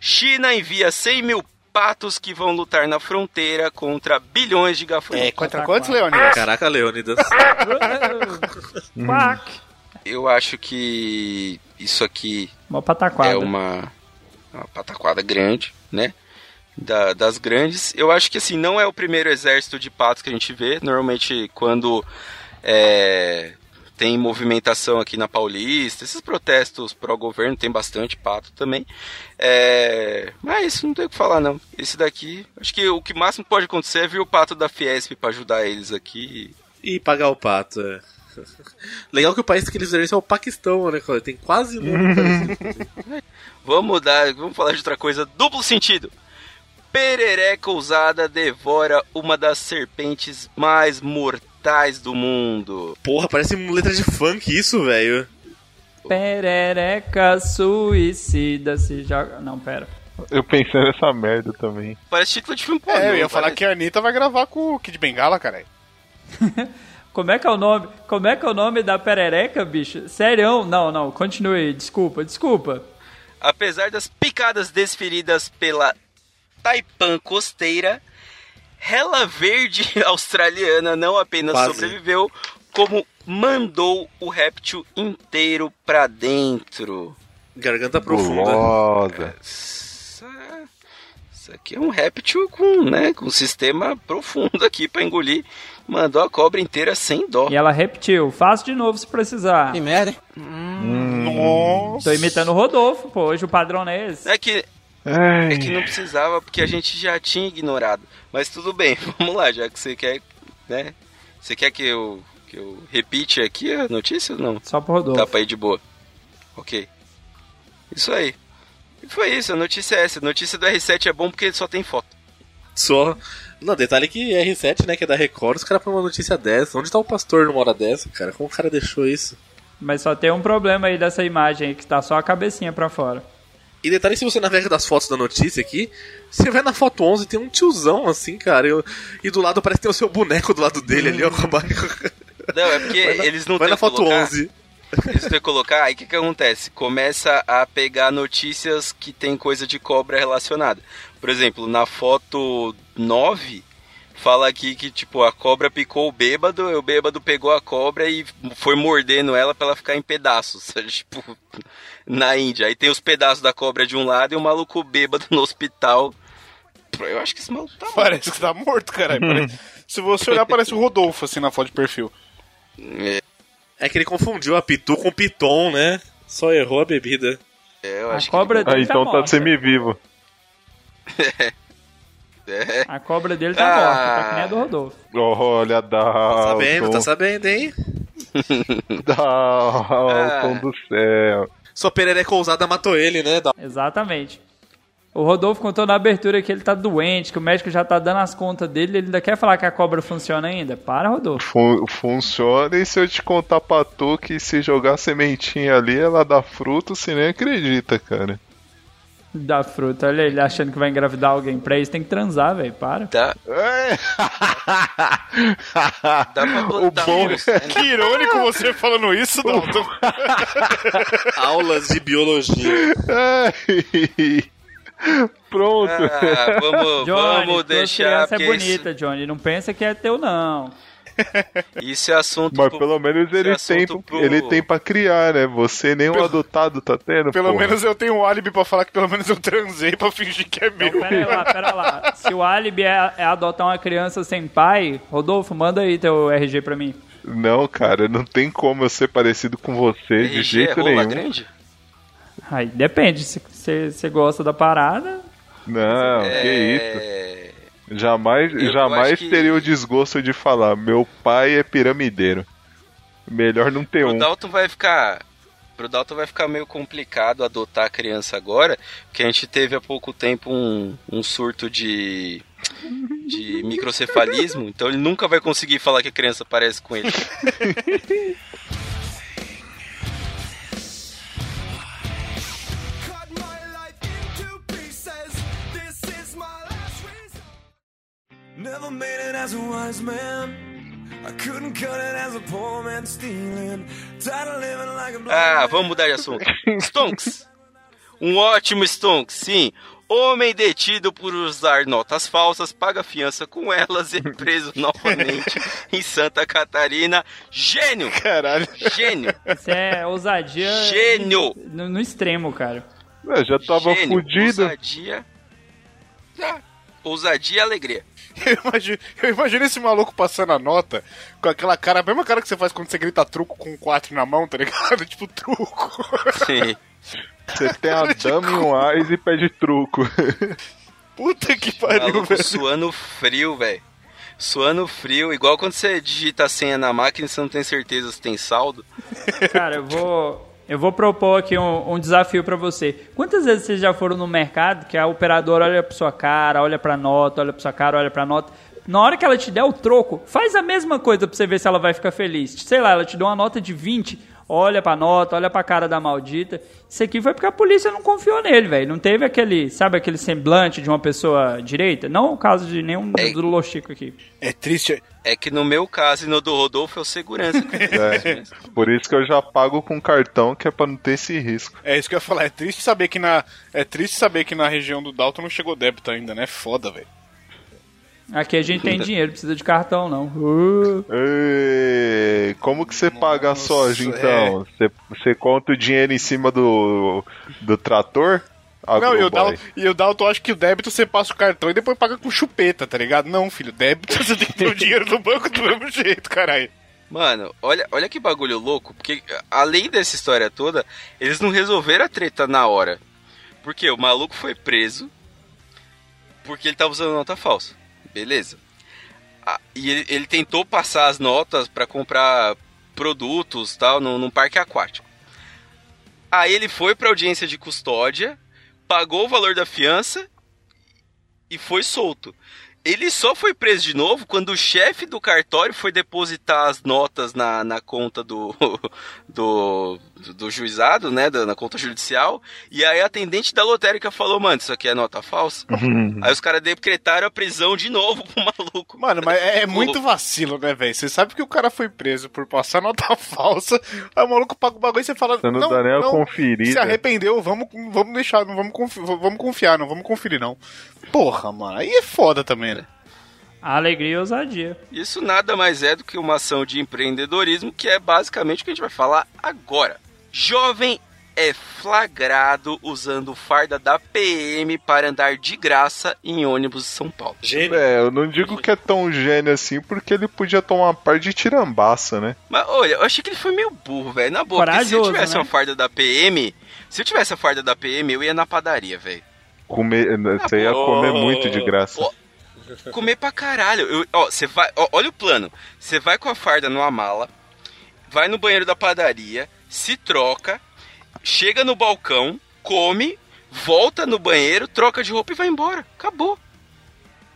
China envia 100 mil patos que vão lutar na fronteira contra bilhões de gafanhotos. É, contra quantos, Leônidas? Caraca, Leônidas. Quack! Eu acho que isso aqui Uma pataquada. é uma, uma pataquada grande, né? Da- das grandes. Eu acho que assim, não é o primeiro exército de patos que a gente vê. Normalmente, quando é, tem movimentação aqui na Paulista, esses protestos pró-governo, tem bastante pato também. É, mas não tem o que falar, não. Esse daqui, acho que o que máximo pode acontecer é vir o pato da Fiesp para ajudar eles aqui. E pagar o pato, é. Legal que o país que eles fizeram isso é o Paquistão, né? cara? Tem quase. Vamos mudar, vamos falar de outra coisa. Duplo sentido. Perereca ousada devora uma das serpentes mais capitais do mundo. Porra, parece uma letra de funk isso, velho. Perereca suicida se joga. Não, pera. Eu pensei nessa merda também. Parece título de filme pornô. É, eu ia falar parece? que a Anitta vai gravar com o Kid Bengala, cara. Como é que é o nome? Como é que é o nome da perereca, bicho? Sério? Não, não, continue. Desculpa, desculpa. Apesar das picadas desferidas pela Taipan costeira, Rela Verde australiana não apenas Quase. sobreviveu, como mandou o réptil inteiro pra dentro. Garganta profunda. Gulosa. Isso, aqui é um réptil com, né, com um sistema profundo aqui pra engolir. Mandou a cobra inteira sem dó. E ela repetiu. Faço de novo se precisar. merda, hein? Nossa. Tô imitando o Rodolfo, pô. Hoje o padrão é esse. É que, Ai, é que não precisava, porque a gente já tinha ignorado. Mas tudo bem, vamos lá, já que você quer, né? Você quer que eu, que eu repite aqui a notícia ou não? Só pro Rodolfo. Dá pra ir de boa. Ok. Isso aí. E foi isso, a notícia é essa. A notícia do R7 é bom porque só tem foto. Só. Não, detalhe que R7, né, que é da Record, os caras põem uma notícia dessa. Onde tá o pastor numa hora dessa, cara? Como o cara deixou isso? Mas só tem um problema aí dessa imagem aí, que tá só a cabecinha pra fora. E detalhe, se você navega das fotos da notícia aqui, você vai na foto 11 tem um tiozão assim, cara. E, e do lado parece que tem o seu boneco do lado dele ali, ó, com a barriga. Não, é porque na, eles não vai na foto colocar, 11. Eles têm que colocar, aí o que, que acontece? Começa a pegar notícias que tem coisa de cobra relacionada. Por exemplo, na foto 9, fala aqui que, tipo, a cobra picou o bêbado, e o bêbado pegou a cobra e foi mordendo ela pra ela ficar em pedaços. tipo, na Índia. Aí tem os pedaços da cobra de um lado e o maluco bêbado no hospital. Eu acho que esse maluco tá Parece que tá morto, caralho. Parece- Se você olhar, parece o Rodolfo, assim, na foto de perfil. É que ele confundiu a Pitu com Piton, né? Só errou a bebida. É, eu A acho cobra que... Ah, dele tá então tá morta. semi-vivo. É. A cobra dele tá Ah. morta, tá que nem a do Rodolfo. Olha, Tá Dalton. sabendo, tá sabendo, hein? Dalton Ah. do céu. Sua perereca ousada matou ele, né? Da- Exatamente. O Rodolfo contou na abertura que ele tá doente, que o médico já tá dando as contas dele, ele ainda quer falar que a cobra funciona ainda? Para, Rodolfo. Fun- funciona e se eu te contar pra tu que se jogar sementinha ali, ela dá fruto, você nem acredita, cara. Dá fruta, olha ele achando que vai engravidar alguém. Pra isso tem que transar, velho, para. Dá, É. dá pra o plantar bom é? Que irônico você falando isso, Dalton. Aulas de biologia. Pronto. Ah, vamos, Johnny, vamos deixar. criança é bonita, Johnny. Não pensa que é teu, não. Isso, é assunto. Mas pro- pelo menos é ele tem, assunto pro- ele tem pra criar, né? Você nem um Pelo- adotado tá tendo, Pelo porra. menos eu tenho um álibi pra falar que pelo menos eu transei pra fingir que é Então, meu. pera lá, pera lá. Se o álibi é, é adotar uma criança sem pai, Rodolfo, manda aí teu RG pra mim. Não, cara, não tem como eu ser parecido com você de RG é jeito rola nenhum. grande? Aí depende, se você gosta da parada. Não, que isso. Jamais, Eu jamais que- teria o desgosto de falar, meu pai é piramideiro. Melhor não ter Pro um. Dalton vai ficar. Pro Dalton vai ficar meio complicado adotar a criança agora, porque a gente teve há pouco tempo um, um surto de. de microcefalismo, então ele nunca vai conseguir falar que a criança parece com ele. Never made it as a wise man. I couldn't cut it as a poor man stealing. Tired of living like a blind Ah, vamos mudar de assunto. Stonks! Um ótimo Stonks, sim. Homem detido por usar notas falsas paga fiança com elas e é preso novamente em Santa Catarina. Gênio! Caralho. Gênio! Isso é ousadia. Gênio! No, no extremo, cara. Eu já tava Gênio, fudido. Ousadia. Ah, ousadia e alegria. Eu imagino, eu imagino esse maluco passando a nota com aquela cara, a mesma cara que você faz quando você grita truco com um 4 na mão, tá ligado? Tipo, truco. Sim. Você tem a dama em um ais e pede truco. Puta que pariu, Maluco velho. suando frio, velho. Suando frio, igual quando você digita a senha na máquina e você não tem certeza se tem saldo. Cara, eu vou. Eu vou propor aqui um, um desafio pra você. Quantas vezes vocês já foram no mercado que a operadora olha pra sua cara, olha pra nota, olha pra sua cara, olha pra nota, Na hora que ela te der o troco, faz a mesma coisa pra você ver se ela vai ficar feliz. Sei lá, ela te deu uma nota de 20, olha pra nota, olha pra cara da maldita. Isso aqui foi porque a polícia não confiou nele, velho. Não teve aquele, sabe, aquele semblante de uma pessoa direita? Não o caso de nenhum É. do Lochico aqui. É triste. É que no meu caso e no do Rodolfo é o segurança. É, por isso que eu já pago com cartão, que é pra não ter esse risco. É isso que eu ia falar. É triste saber que na. É triste saber que na região do Dalton não chegou débito ainda, né? Foda, velho. Aqui a gente tem dinheiro, precisa de cartão, não. Uh. Ei, como que você paga a soja, Nossa, então? Você, você conta o dinheiro em cima do, do trator? Não, e o. Dalton, e o Dalton acha que o débito você passa o cartão e depois paga com chupeta, tá ligado? Não, filho, débito você tem que ter o dinheiro no banco do mesmo jeito, caralho. Mano, olha, olha que bagulho louco, porque além dessa história toda, eles não resolveram a treta na hora. Porque o maluco foi preso porque ele tava usando nota falsa. Beleza. Ah, e ele, ele tentou passar as notas pra comprar produtos tal num, num parque aquático. Aí ele foi pra audiência de custódia, pagou o valor da fiança e foi solto. Ele só foi preso de novo quando o chefe do cartório foi depositar as notas na, na conta do, do, do juizado, né? da- na conta judicial. E aí a atendente da lotérica falou, mano, isso aqui é nota falsa. aí os caras decretaram a prisão de novo pro maluco. Mano, mas é, é muito vacilo, né, velho? Você sabe que o cara foi preso por passar nota falsa, aí o maluco paga o bagulho e você fala. Você não, dá nem a Se conferida. arrependeu, vamos, vamos deixar, não vamos, confi- vamos confiar, não vamos conferir, não. Porra, mano, aí é foda também, Alegria e ousadia. Isso nada mais é do que uma ação de empreendedorismo, que é basicamente o que a gente vai falar agora. Jovem é flagrado usando farda da PM para andar de graça em ônibus de São Paulo. Gênio. É, eu não digo que é tão gênio assim, porque ele podia tomar uma par de tirambaça, né? Mas olha, eu achei que ele foi meio burro, velho. Na boa, porque se eu tivesse né? uma farda da PM, se eu tivesse a farda da PM, eu ia na padaria, velho. Comer, você ia comer muito de graça. Pô, Comer pra caralho. Eu- ó, você vai. ó, olha o plano. Você vai com a farda numa mala, vai no banheiro da padaria, se troca, chega no balcão, come, volta no banheiro, troca de roupa e vai embora. Acabou.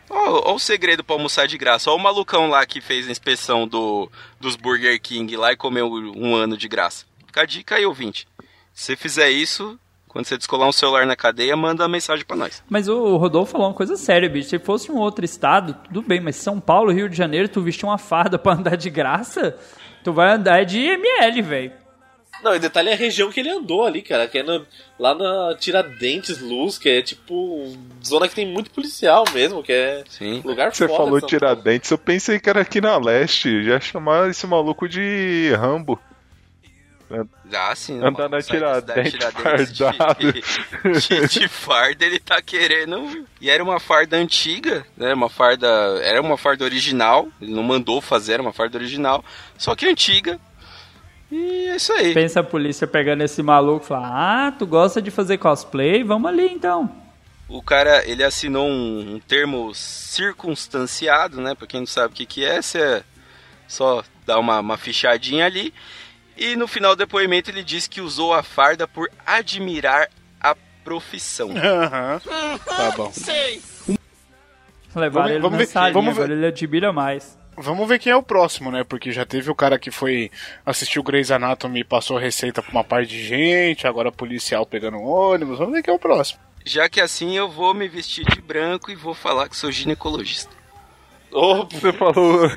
Ó, ó o segredo pra almoçar de graça. Ó o malucão lá que fez a inspeção do, dos Burger King lá e comeu um ano de graça. Fica a dica aí, ouvinte. Se você fizer isso, quando você descolar um celular na cadeia, manda uma mensagem pra nós. Mas o Rodolfo falou uma coisa séria, bicho. Se fosse um outro estado, tudo bem, mas São Paulo, Rio de Janeiro, tu vestir uma farda pra andar de graça, tu vai andar de ML, velho. Não, e detalhe é a região que ele andou ali, cara, que é no- lá na Tiradentes Luz, que é tipo zona que tem muito policial mesmo, que é Sim. lugar Você foda. falou Tiradentes, eu pensei que era aqui na leste. Já chamar esse maluco de Rambo. Ah, sim. Andar na sai da cidade Tiradentes Tiradentes fardado. De, de, de farda, ele tá querendo. E era uma farda antiga, né? Uma farda. Era uma farda original. Ele não mandou fazer, era uma farda original. Só que antiga. E é isso aí. Pensa a polícia pegando esse maluco e falar: Ah, tu gosta de fazer cosplay? Vamos ali então. O cara, ele assinou um, um termo circunstanciado, né? Pra quem não sabe o que, que é, você só dá uma, uma fichadinha ali. E no final do depoimento ele disse que usou a farda por admirar a profissão. Aham. Tá bom. Levaram Vamos- ele vamos ver- salinha, vamos ver- agora ele admira mais. Vamos ver quem é o próximo, né? Porque já teve o cara que foi assistir o Grey's Anatomy e passou receita pra uma parte de gente, agora policial pegando um ônibus. Vamos ver quem é o próximo. Já que assim eu vou me vestir de branco e vou falar que sou ginecologista. Paulo. Você falou.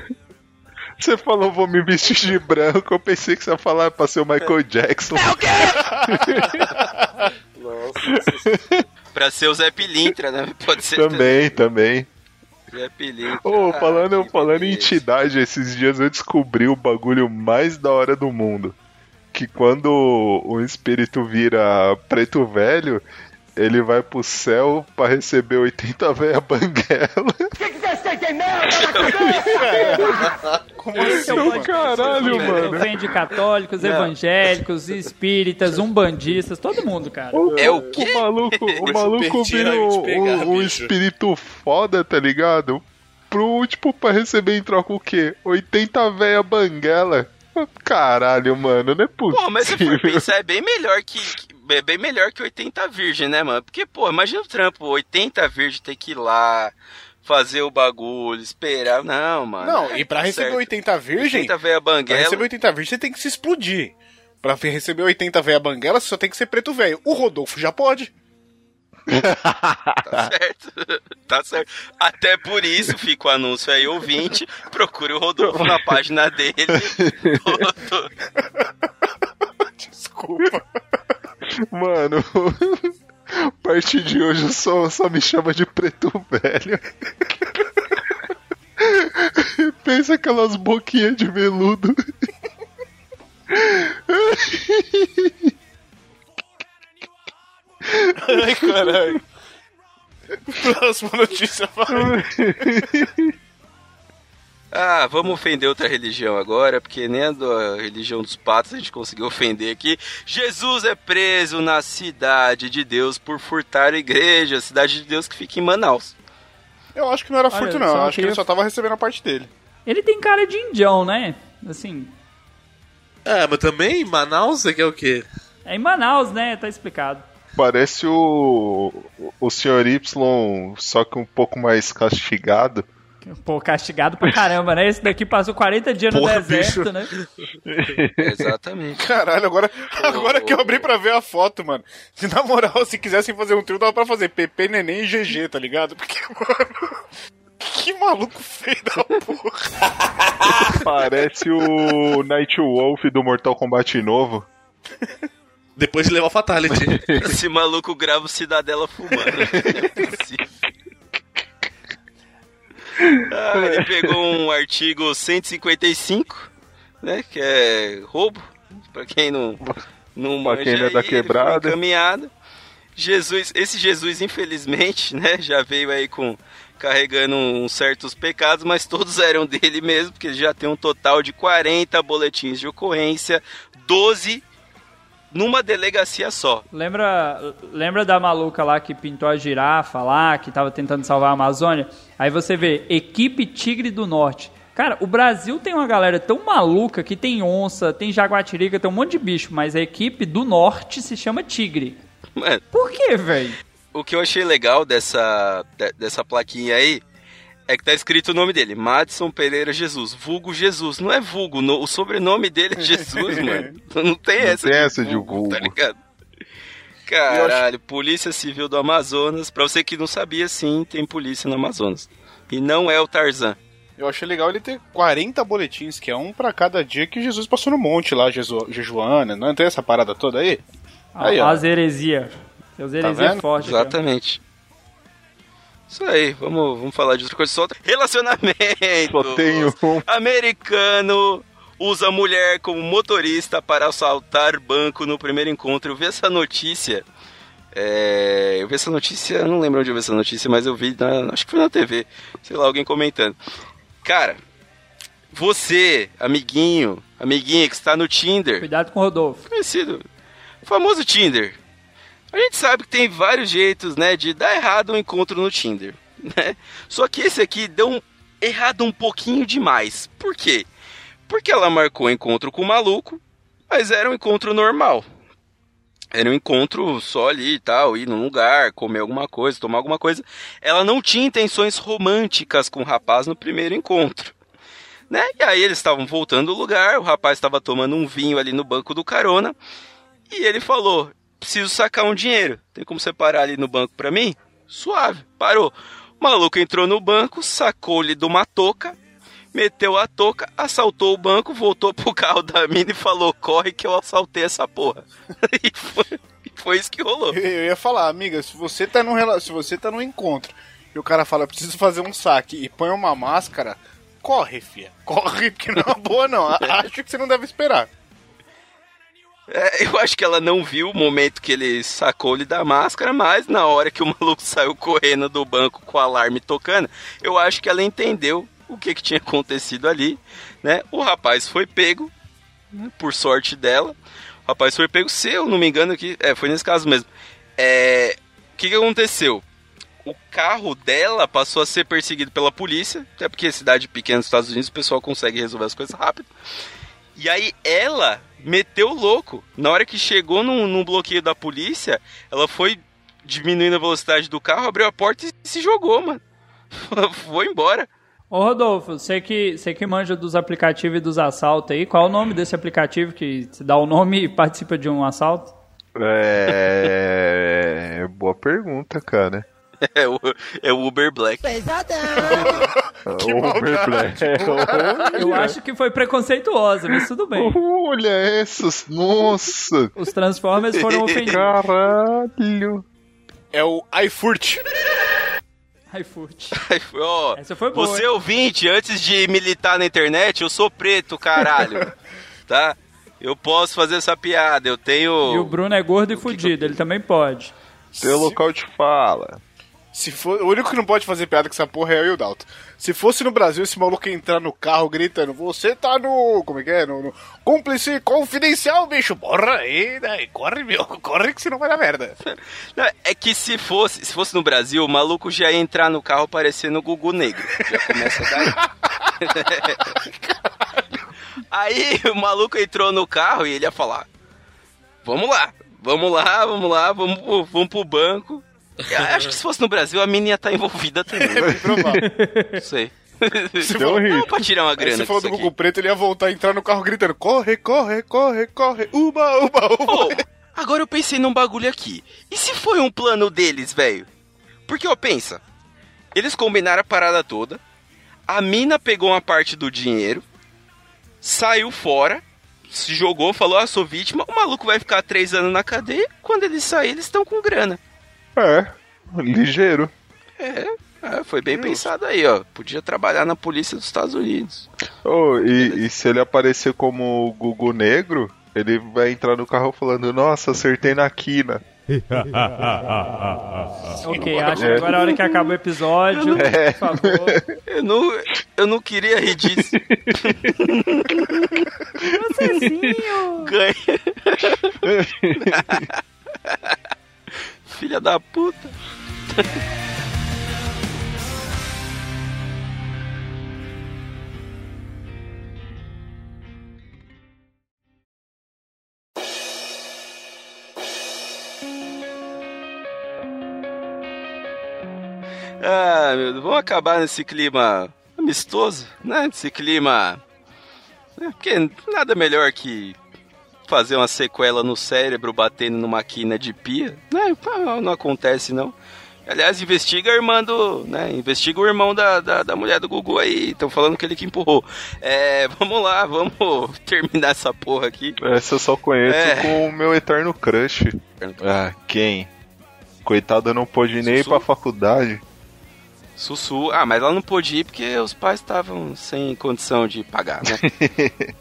Você falou, vou me vestir de branco. Eu pensei que você ia falar pra ser o Michael Jackson. Nossa, Pra ser o Zé Pilintra, né? Pode ser também, também. Zé Pilintra. Ô, Ah, falando, que falando em entidade, esses dias eu descobri o bagulho mais da hora do mundo. Que quando o espírito vira preto velho, ele vai pro céu pra receber 80 véia banguela. Como assim, mano? caralho, mano. Ofende católicos, evangélicos, espíritas, umbandistas, todo mundo, cara. É o quê? O maluco, o maluco vira de pegar, bicho. espírito foda, tá ligado? Pro, tipo, pra receber em troca o quê? 80 véia banguela. Caralho, mano, não é possível. Pô, mas se for pensar, é bem melhor que, que- bem melhor que 80 virgem, né, mano? Porque, pô, imagina o trampo, 80 virgem ter que ir lá fazer o bagulho, esperar. Não, mano. Não, é e pra receber certo. 80 virgem, 80 veia pra banguela. receber 80 virgem, você tem que se explodir. Pra receber 80 véia banguela, você só tem que ser preto velho. O Rodolfo já pode. Tá certo. tá certo. Até por isso fica o anúncio aí, ouvinte. Procure o Rodolfo na página dele. Desculpa. Mano, a partir de hoje só, só me chama de preto velho. Pensa aquelas boquinhas de veludo. Ai, caralho. Próxima notícia, vai. Ah, vamos ofender outra religião agora, porque nem a da religião dos patos a gente conseguiu ofender aqui. Jesus é preso na cidade de Deus por furtar a igreja, a cidade de Deus que fica em Manaus. Eu acho que não era Olha, furto, só não. Eu acho que ele só tava recebendo a parte dele. Ele tem cara de indião, né? Assim, É, mas também Manaus, você quer o quê? é em Manaus, né? Tá explicado. Parece o, o Sr. Y, só que um pouco mais castigado. Pô, castigado pra caramba, né? Esse daqui passou 40 dias no Porra, deserto, né? Exatamente. Caralho, agora, agora que eu abri pra ver a foto, mano. Se na moral, se quisessem fazer um trio, dava pra fazer PP, Neném e GG, tá ligado? Porque, mano. Que maluco feio da porra. Parece o Night Wolf do Mortal Kombat novo. Depois de levar o Fatality. Esse maluco grava o Cidadela fumando. Não é possível. Ah, ele pegou um artigo 155, né? Que é roubo. Pra quem não, não Pra quem não é da aí, quebrada. encaminhado. Jesus, esse Jesus, infelizmente, né? Já veio aí com carregando uns certos pecados, mas todos eram dele mesmo, porque ele já tem um total de 40 boletins de ocorrência, 12 numa delegacia só. Lembra, lembra da maluca lá que pintou a girafa lá, que tava tentando salvar a Amazônia? Aí você vê, equipe Tigre do Norte. Cara, o Brasil tem uma galera tão maluca que tem onça, tem jaguatirica, tem um monte de bicho, mas a equipe do Norte se chama Tigre. Mano, Por quê, velho? o que eu achei legal dessa, de- dessa plaquinha aí é que tá escrito o nome dele, Madison Pereira Jesus, vulgo Jesus. Não é vulgo, no- o sobrenome dele é Jesus, mano. Não tem Não essa, tem essa de vulgo. tá ligado? Caralho, Polícia Civil do Amazonas. Pra você que não sabia, sim, tem polícia no Amazonas. E não é o Tarzan. Eu achei legal ele ter 40 boletins, que é um pra cada dia que Jesus passou no monte lá, Jesu, Jejuana. Não tem essa parada toda aí? Aí, ó. As heresia. Seus heresia vendo? forte. aqui, Exatamente. Isso aí, vamos, vamos falar de outra coisa. Só relacionamento. Só tenho um. Americano usa mulher como motorista para assaltar banco no primeiro encontro. Eu vi essa notícia. é, eu vi essa notícia, eu não lembro onde eu vi essa notícia, mas eu vi, na, acho que foi na TV. Sei lá, alguém comentando. Cara, você, amiguinho, amiguinha que está no Tinder, Cuidado com o Rodolfo. conhecido, famoso Tinder. A gente sabe que tem vários jeitos, né, de dar errado um encontro no Tinder, né? Só que esse aqui deu um errado um pouquinho demais. Por quê? Porque ela marcou o encontro com o maluco, mas era um encontro normal. Era um encontro só ali e tal, ir num lugar, comer alguma coisa, tomar alguma coisa. Ela não tinha intenções românticas com o rapaz no primeiro encontro. Né? E aí eles estavam voltando do lugar, o rapaz estava tomando um vinho ali no banco do carona, e ele falou: preciso sacar um dinheiro. Tem como separar ali no banco pra mim? Suave, parou. O maluco entrou no banco, sacou-lhe de uma touca, meteu a touca, assaltou o banco, voltou pro carro da mina e falou: corre que eu assaltei essa porra. e, foi, foi isso que rolou. Eu, eu ia falar, amiga, se você tá num, se você tá num encontro e o cara fala, preciso fazer um saque e põe uma máscara, corre, fia. Corre, porque não é boa, não. Acho que você não deve esperar. É, eu acho que ela não viu o momento que ele sacou-lhe da máscara, mas na hora que o maluco saiu correndo do banco com o alarme tocando, eu acho que ela entendeu o que, que tinha acontecido ali, né? O rapaz foi pego, né, por sorte dela. O rapaz foi pego, se eu não me engano aqui, é, foi nesse caso mesmo. É, o que, que aconteceu? O carro dela passou a ser perseguido pela polícia, até porque cidade pequena nos Estados Unidos o pessoal consegue resolver as coisas rápido. E aí ela meteu o louco. Na hora que chegou num, num bloqueio da polícia, ela foi diminuindo a velocidade do carro, abriu a porta e se jogou, mano. Vou embora. Ô Rodolfo, você que, você que manja dos aplicativos e dos assaltos aí, qual é o nome desse aplicativo que se dá o nome e participa de um assalto? É. Boa pergunta, cara. É o, é o Uber Black. Uber Black. Eu acho que foi preconceituosa, mas tudo bem. Olha essas, nossa! Os Transformers foram ofendidos. Caralho! É o iFurt. iFurt. Ó, Essa foi boa, você hein? ouvinte, antes de militar na internet, eu sou preto, caralho. tá? Eu posso fazer essa piada, eu tenho... E o Bruno é gordo e fudido, ele também pode. Teu local de fala. Se for, o único que não pode fazer piada com essa porra é eu e o Dalton. Se fosse no Brasil, esse maluco ia entrar no carro gritando: Você tá no. Como é que é? No, no cúmplice confidencial, bicho. Porra aí, daí. Corre, meu. Corre que senão vai dar merda. Não, é que se fosse, se fosse no Brasil, o maluco já ia entrar no carro parecendo o Gugu Negro. Já começa daí. Aí o maluco entrou no carro e ele ia falar: Vamos lá, vamos lá, vamos lá, vamos, vamos pro banco. Eu acho que se fosse no Brasil, a mina ia estar envolvida também. É bem provável. Não sei. Você Deu falou. Não pra tirar uma aí grana você falou do Gugu Preto, ele ia voltar a entrar no carro gritando: Corre, corre, corre, corre. Uba, uba, uba. Pô, agora eu pensei num bagulho aqui. E se foi um plano deles, velho? Porque, ó, pensa. Eles combinaram a parada toda. A mina pegou uma parte do dinheiro. Saiu fora. Se jogou, falou, ah, sou vítima. O maluco vai ficar três anos na cadeia. Quando eles saírem, eles estão com grana. É, ligeiro. É, é, foi bem pensado aí, ó. Podia trabalhar na polícia dos Estados Unidos. Oh, e, e se ele aparecer como o Gugu Negro, ele vai entrar no carro falando: Nossa, acertei na quina. Ok, acho que agora é a hora que acaba o episódio. Por favor. Eu não, eu não queria rir disso. Francesinho! Ganha. Filha da puta. Ah, meu vamos acabar nesse clima amistoso, né? Nesse clima. né? Porque nada melhor que fazer uma sequela no cérebro batendo numa quina de pia, né? Pá, Não acontece, não. Aliás, investiga a irmã do. Né? Investiga o irmão da, da, da mulher do Gugu aí. Estão falando que ele que empurrou. É, vamos lá, vamos terminar essa porra aqui. Essa eu só conheço É. com o meu eterno crush. Ah, quem? Coitada não pôde nem ir pra faculdade. Sussu. Ah, mas ela não pôde ir porque os pais estavam sem condição de pagar, né?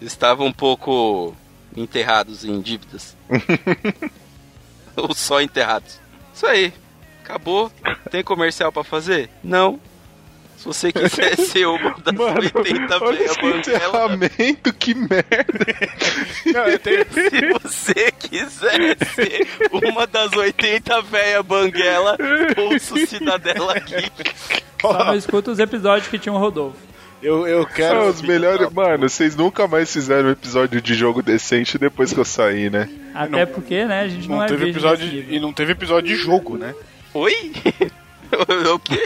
Estavam um pouco enterrados em dívidas. Ou só enterrados. Isso aí. Acabou. Tem comercial pra fazer? Não. Se você quiser ser uma das Mano, 80 olha velhas esse banguela, encerramento, que merda. Não, tenho- se você quiser ser uma das 80 velhas banguela, ouça o Cidadela aqui. Só não escuta os episódios que tinha o Rodolfo. Eu, eu quero. São os melhores. Mano, vocês nunca mais fizeram um episódio de jogo decente depois que eu saí, né? Até porque, né, a gente não, Não é teve episódio de- e não teve episódio de jogo, né? Oi? o quê?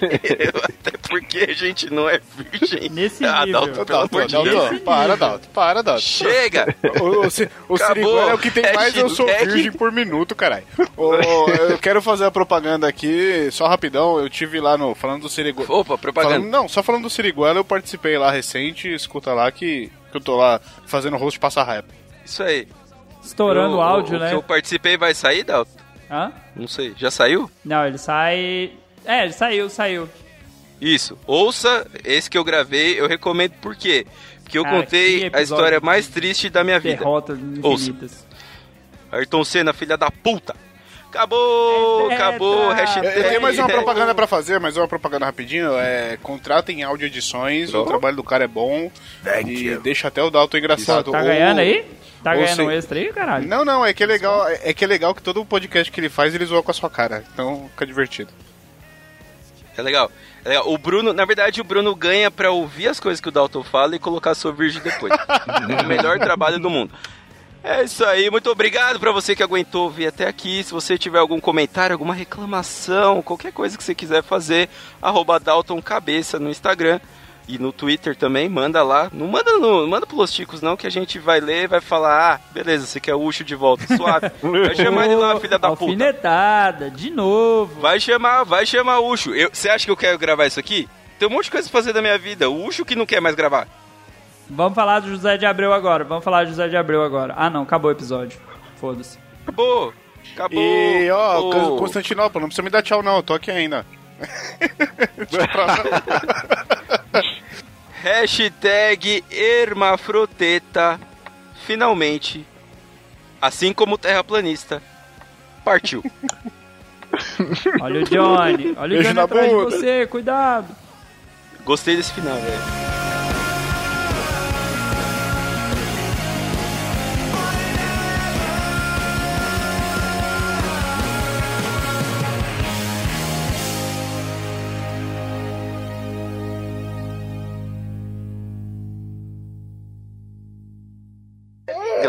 Até porque a gente não é virgem. Nesse ah, nível. Dalton, pelo amor de Dalton, Deus. Para, Dalton, para, Dalton. Chega! O, o, o é o que tem mais eu sou Hashtag. virgem por minuto, caralho. Eu quero fazer a propaganda aqui, só rapidão. Eu tive lá no. Falando do Siriguela. Opa, Falando, propaganda. não, só falando do Siriguela, eu participei lá recente. Escuta lá que, que eu tô lá fazendo host passa raiva. Isso aí. Estourando o áudio, o né? que eu participei vai sair, Dalton? Hã? Não sei. Já saiu? Não, ele sai. É, ele saiu, saiu. Isso. Ouça esse que eu gravei, eu recomendo por quê? Porque eu que contei a história mais triste da minha vida. Derrotas Ouça. infinitas. Ayrton Senna, filha da puta. Acabou, É acabou, tetra. hashtag. Eu, eu tenho mais uma propaganda pra fazer, mas uma propaganda rapidinho. É, contratem áudio edições, o trabalho do cara é bom. e deixa até o Dalton engraçado. Tá Ou- ganhando aí? Tá ou ganhando um extra aí, caralho? Não, não, é que é legal, é que é legal que todo podcast que ele faz, ele zoa com a sua cara. Então fica divertido. É legal. É legal. O Bruno, na verdade, o Bruno ganha pra ouvir as coisas que o Dalton fala e colocar sua virgem depois. o melhor trabalho do mundo. É isso aí, muito obrigado pra você que aguentou vir até aqui. Se você tiver algum comentário, alguma reclamação, qualquer coisa que você quiser fazer, arroba Dalton Cabeça no Instagram e no Twitter também, manda lá. Não manda no, manda pros ticos não, que a gente vai ler, vai falar, ah, beleza, você quer o Ucho de volta, suave. Vai chamar ele lá, filha da puta. Alfinetada, de novo. Vai chamar, vai chamar o Ucho. Eu- Você acha que eu quero gravar isso aqui? Tem um monte de coisa pra fazer da minha vida. O Ucho que não quer mais gravar. Vamos falar do José de Abreu agora. Vamos falar do José de Abreu agora. Ah, não, acabou o episódio. Foda-se. Acabou. Acabou. E, ó, Acabou. Constantinopla, não precisa me dar tchau, não, eu tô aqui ainda. Hashtag Hermafroteta. Finalmente. Assim como o terraplanista. Partiu. Olha o Johnny. Olha o Johnny atrás de você, cuidado. Gostei desse final, velho.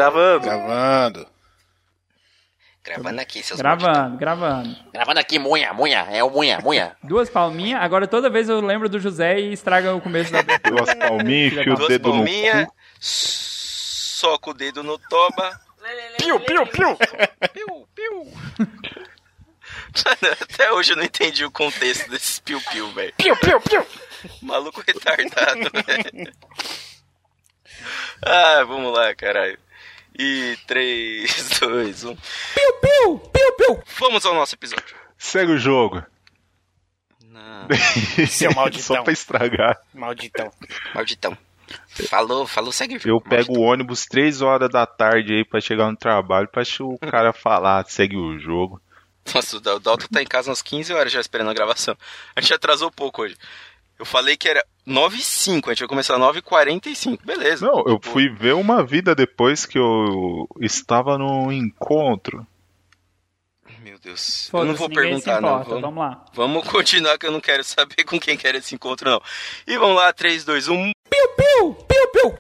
Gravando. Gravando. Gravando aqui, seus Gravando, gravando. Gravando aqui, munha, munha, é o munha, munha. Duas palminhas. Agora toda vez eu lembro do José e estraga o começo da Duas palminhas, enfia o Duas dedo no palminhas. cu. Soca o dedo no toba. Piu, piu, piu! Piu, piu. Mano, até hoje eu não entendi o contexto desses piu-piu, velho. Piu, piu, piu! Maluco retardado, velho. Ah, vamos lá, caralho. E 3, 2, 1. Piu, piu, piu, piu. Vamos ao nosso episódio. Segue o jogo. Não, Seu malditão. Só pra estragar. Malditão. malditão. Falou, falou, segue o Eu jogo. pego o ônibus 3 horas da tarde aí pra chegar no trabalho pra o cara falar, segue o jogo. Nossa, o Dal- Dalton tá em casa umas 15 horas já esperando a gravação. A gente atrasou pouco hoje. Eu falei que era 9 h 05 a gente vai começar 9 h 45 beleza. Não, eu Tipo, fui ver uma vida depois que eu estava no encontro. Meu Deus, eu não vou perguntar não. importa. Vamos, Vamos lá. vamos continuar que eu não quero saber com quem que era esse encontro não. E vamos lá, 3, 2, 1. Piu, piu, piu, piu.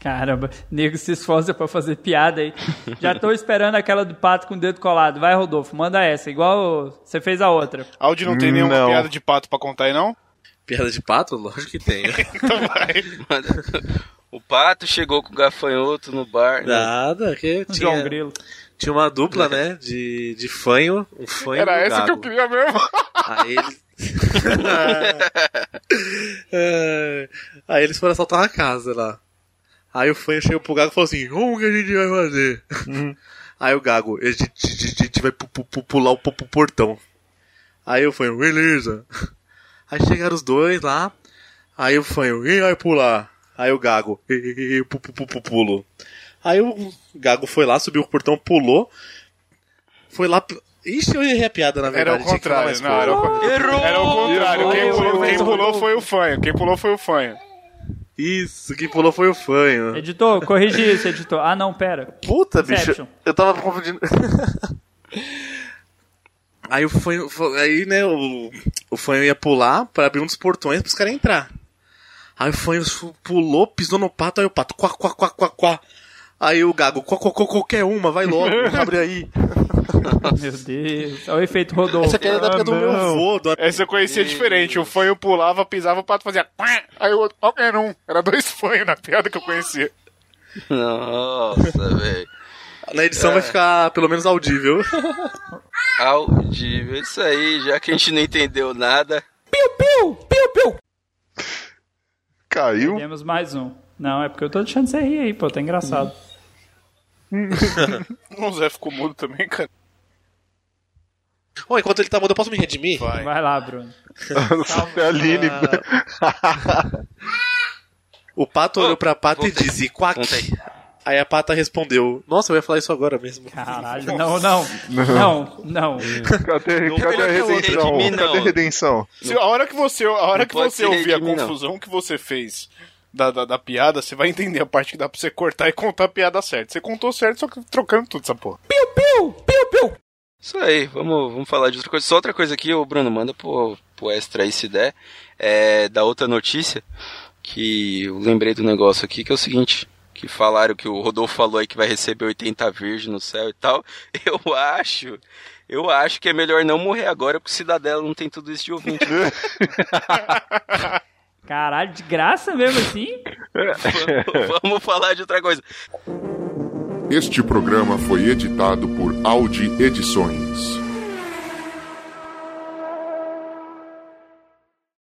Caramba, nego se esforça pra fazer piada aí. Já tô esperando aquela do pato com o dedo colado. Vai, Rodolfo, manda essa. Igual você fez a outra. Audi não tem nenhuma Não. piada de pato pra contar aí, não? Piada de pato? Lógico que tem. Então vai. O pato chegou com o gafanhoto no bar. né? Nada, que tinha, Grilo. tinha uma dupla, né? De, de fanho, um fanho Era um essa que eu queria mesmo. Aí eles. É, Aí eles foram assaltar uma casa lá. Aí o fanho chegou pro gago e falou assim: Como que a gente vai fazer? Aí o gago, a gente, a gente- vai pu- pu- pu- pular o, portão. Aí o fanho, beleza. Aí chegaram os dois lá. Aí o fanho, quem vai pular? Aí o gago, "E- e- e- pu- pu- pu- pu- pulo. Aí o gago foi lá, subiu o portão, pulou. Foi lá. Ixi, eu errei a piada, na Era verdade. o que falar contrário, não, era o, Errou! era o contrário. Quem pulou, quem pulou foi o fanho. Quem pulou foi o fanho. Isso, quem pulou foi o fanho. Editor, corrigi isso, editor. Ah, não, pera. Puta, bicho. Inception. Eu tava confundindo. aí o fanho. Aí, né, o, o fanho ia pular pra abrir um dos portões pros caras entrar. Aí o fanho pulou, pisou no pato, aí o pato, quá, quá, quá, quá, quá. Aí o gago, quá, quá, quá, qualquer uma, vai logo, abre aí. Meu Deus. Olha o efeito Rodolfo. Essa aqui era da época do meu avô. Do... Essa eu conhecia diferente. O fanho pulava, pisava, o pato fazia. quá, Aí o outro, qualquer um. Era dois fanhos na piada que eu conhecia. Nossa, velho. Na edição vai ficar pelo menos audível. Audível. Isso aí, já que a gente não entendeu nada. Caiu. Temos mais um. Não, é porque eu tô deixando você rir aí, pô. Tá engraçado. O Zé ficou mudo também, cara. Ô, enquanto ele tá mudo, eu posso me redimir? Vai. Vai lá, Bruno. Até a Aline. O pato olhou pra pata e disse, quack. Aí. A pata respondeu, nossa, eu ia falar isso agora mesmo. Caralho. Não, não. Não, não. Cadê, Não cadê a redenção? redimir, não. Cadê a redenção? Se, a hora que você, a hora Não que você ouvir a redimir, não. confusão que você fez da, da, da piada, você vai entender a parte que dá pra você cortar e contar a piada certa. Você contou certo, só que trocando tudo essa porra. Isso aí, vamos, vamos falar de outra coisa. Só outra coisa aqui, o Bruno, manda pro, pro extra aí se der. É, da outra notícia, que eu lembrei do negócio aqui, que é o seguinte, que falaram que o Rodolfo falou aí que vai receber 80 virgens no céu e tal. Eu acho, eu acho que é melhor não morrer agora, porque o Cidadela não tem tudo isso de ouvinte. Caralho, de graça mesmo assim? vamos, vamos falar de outra coisa. Este programa foi editado por Audi Edições.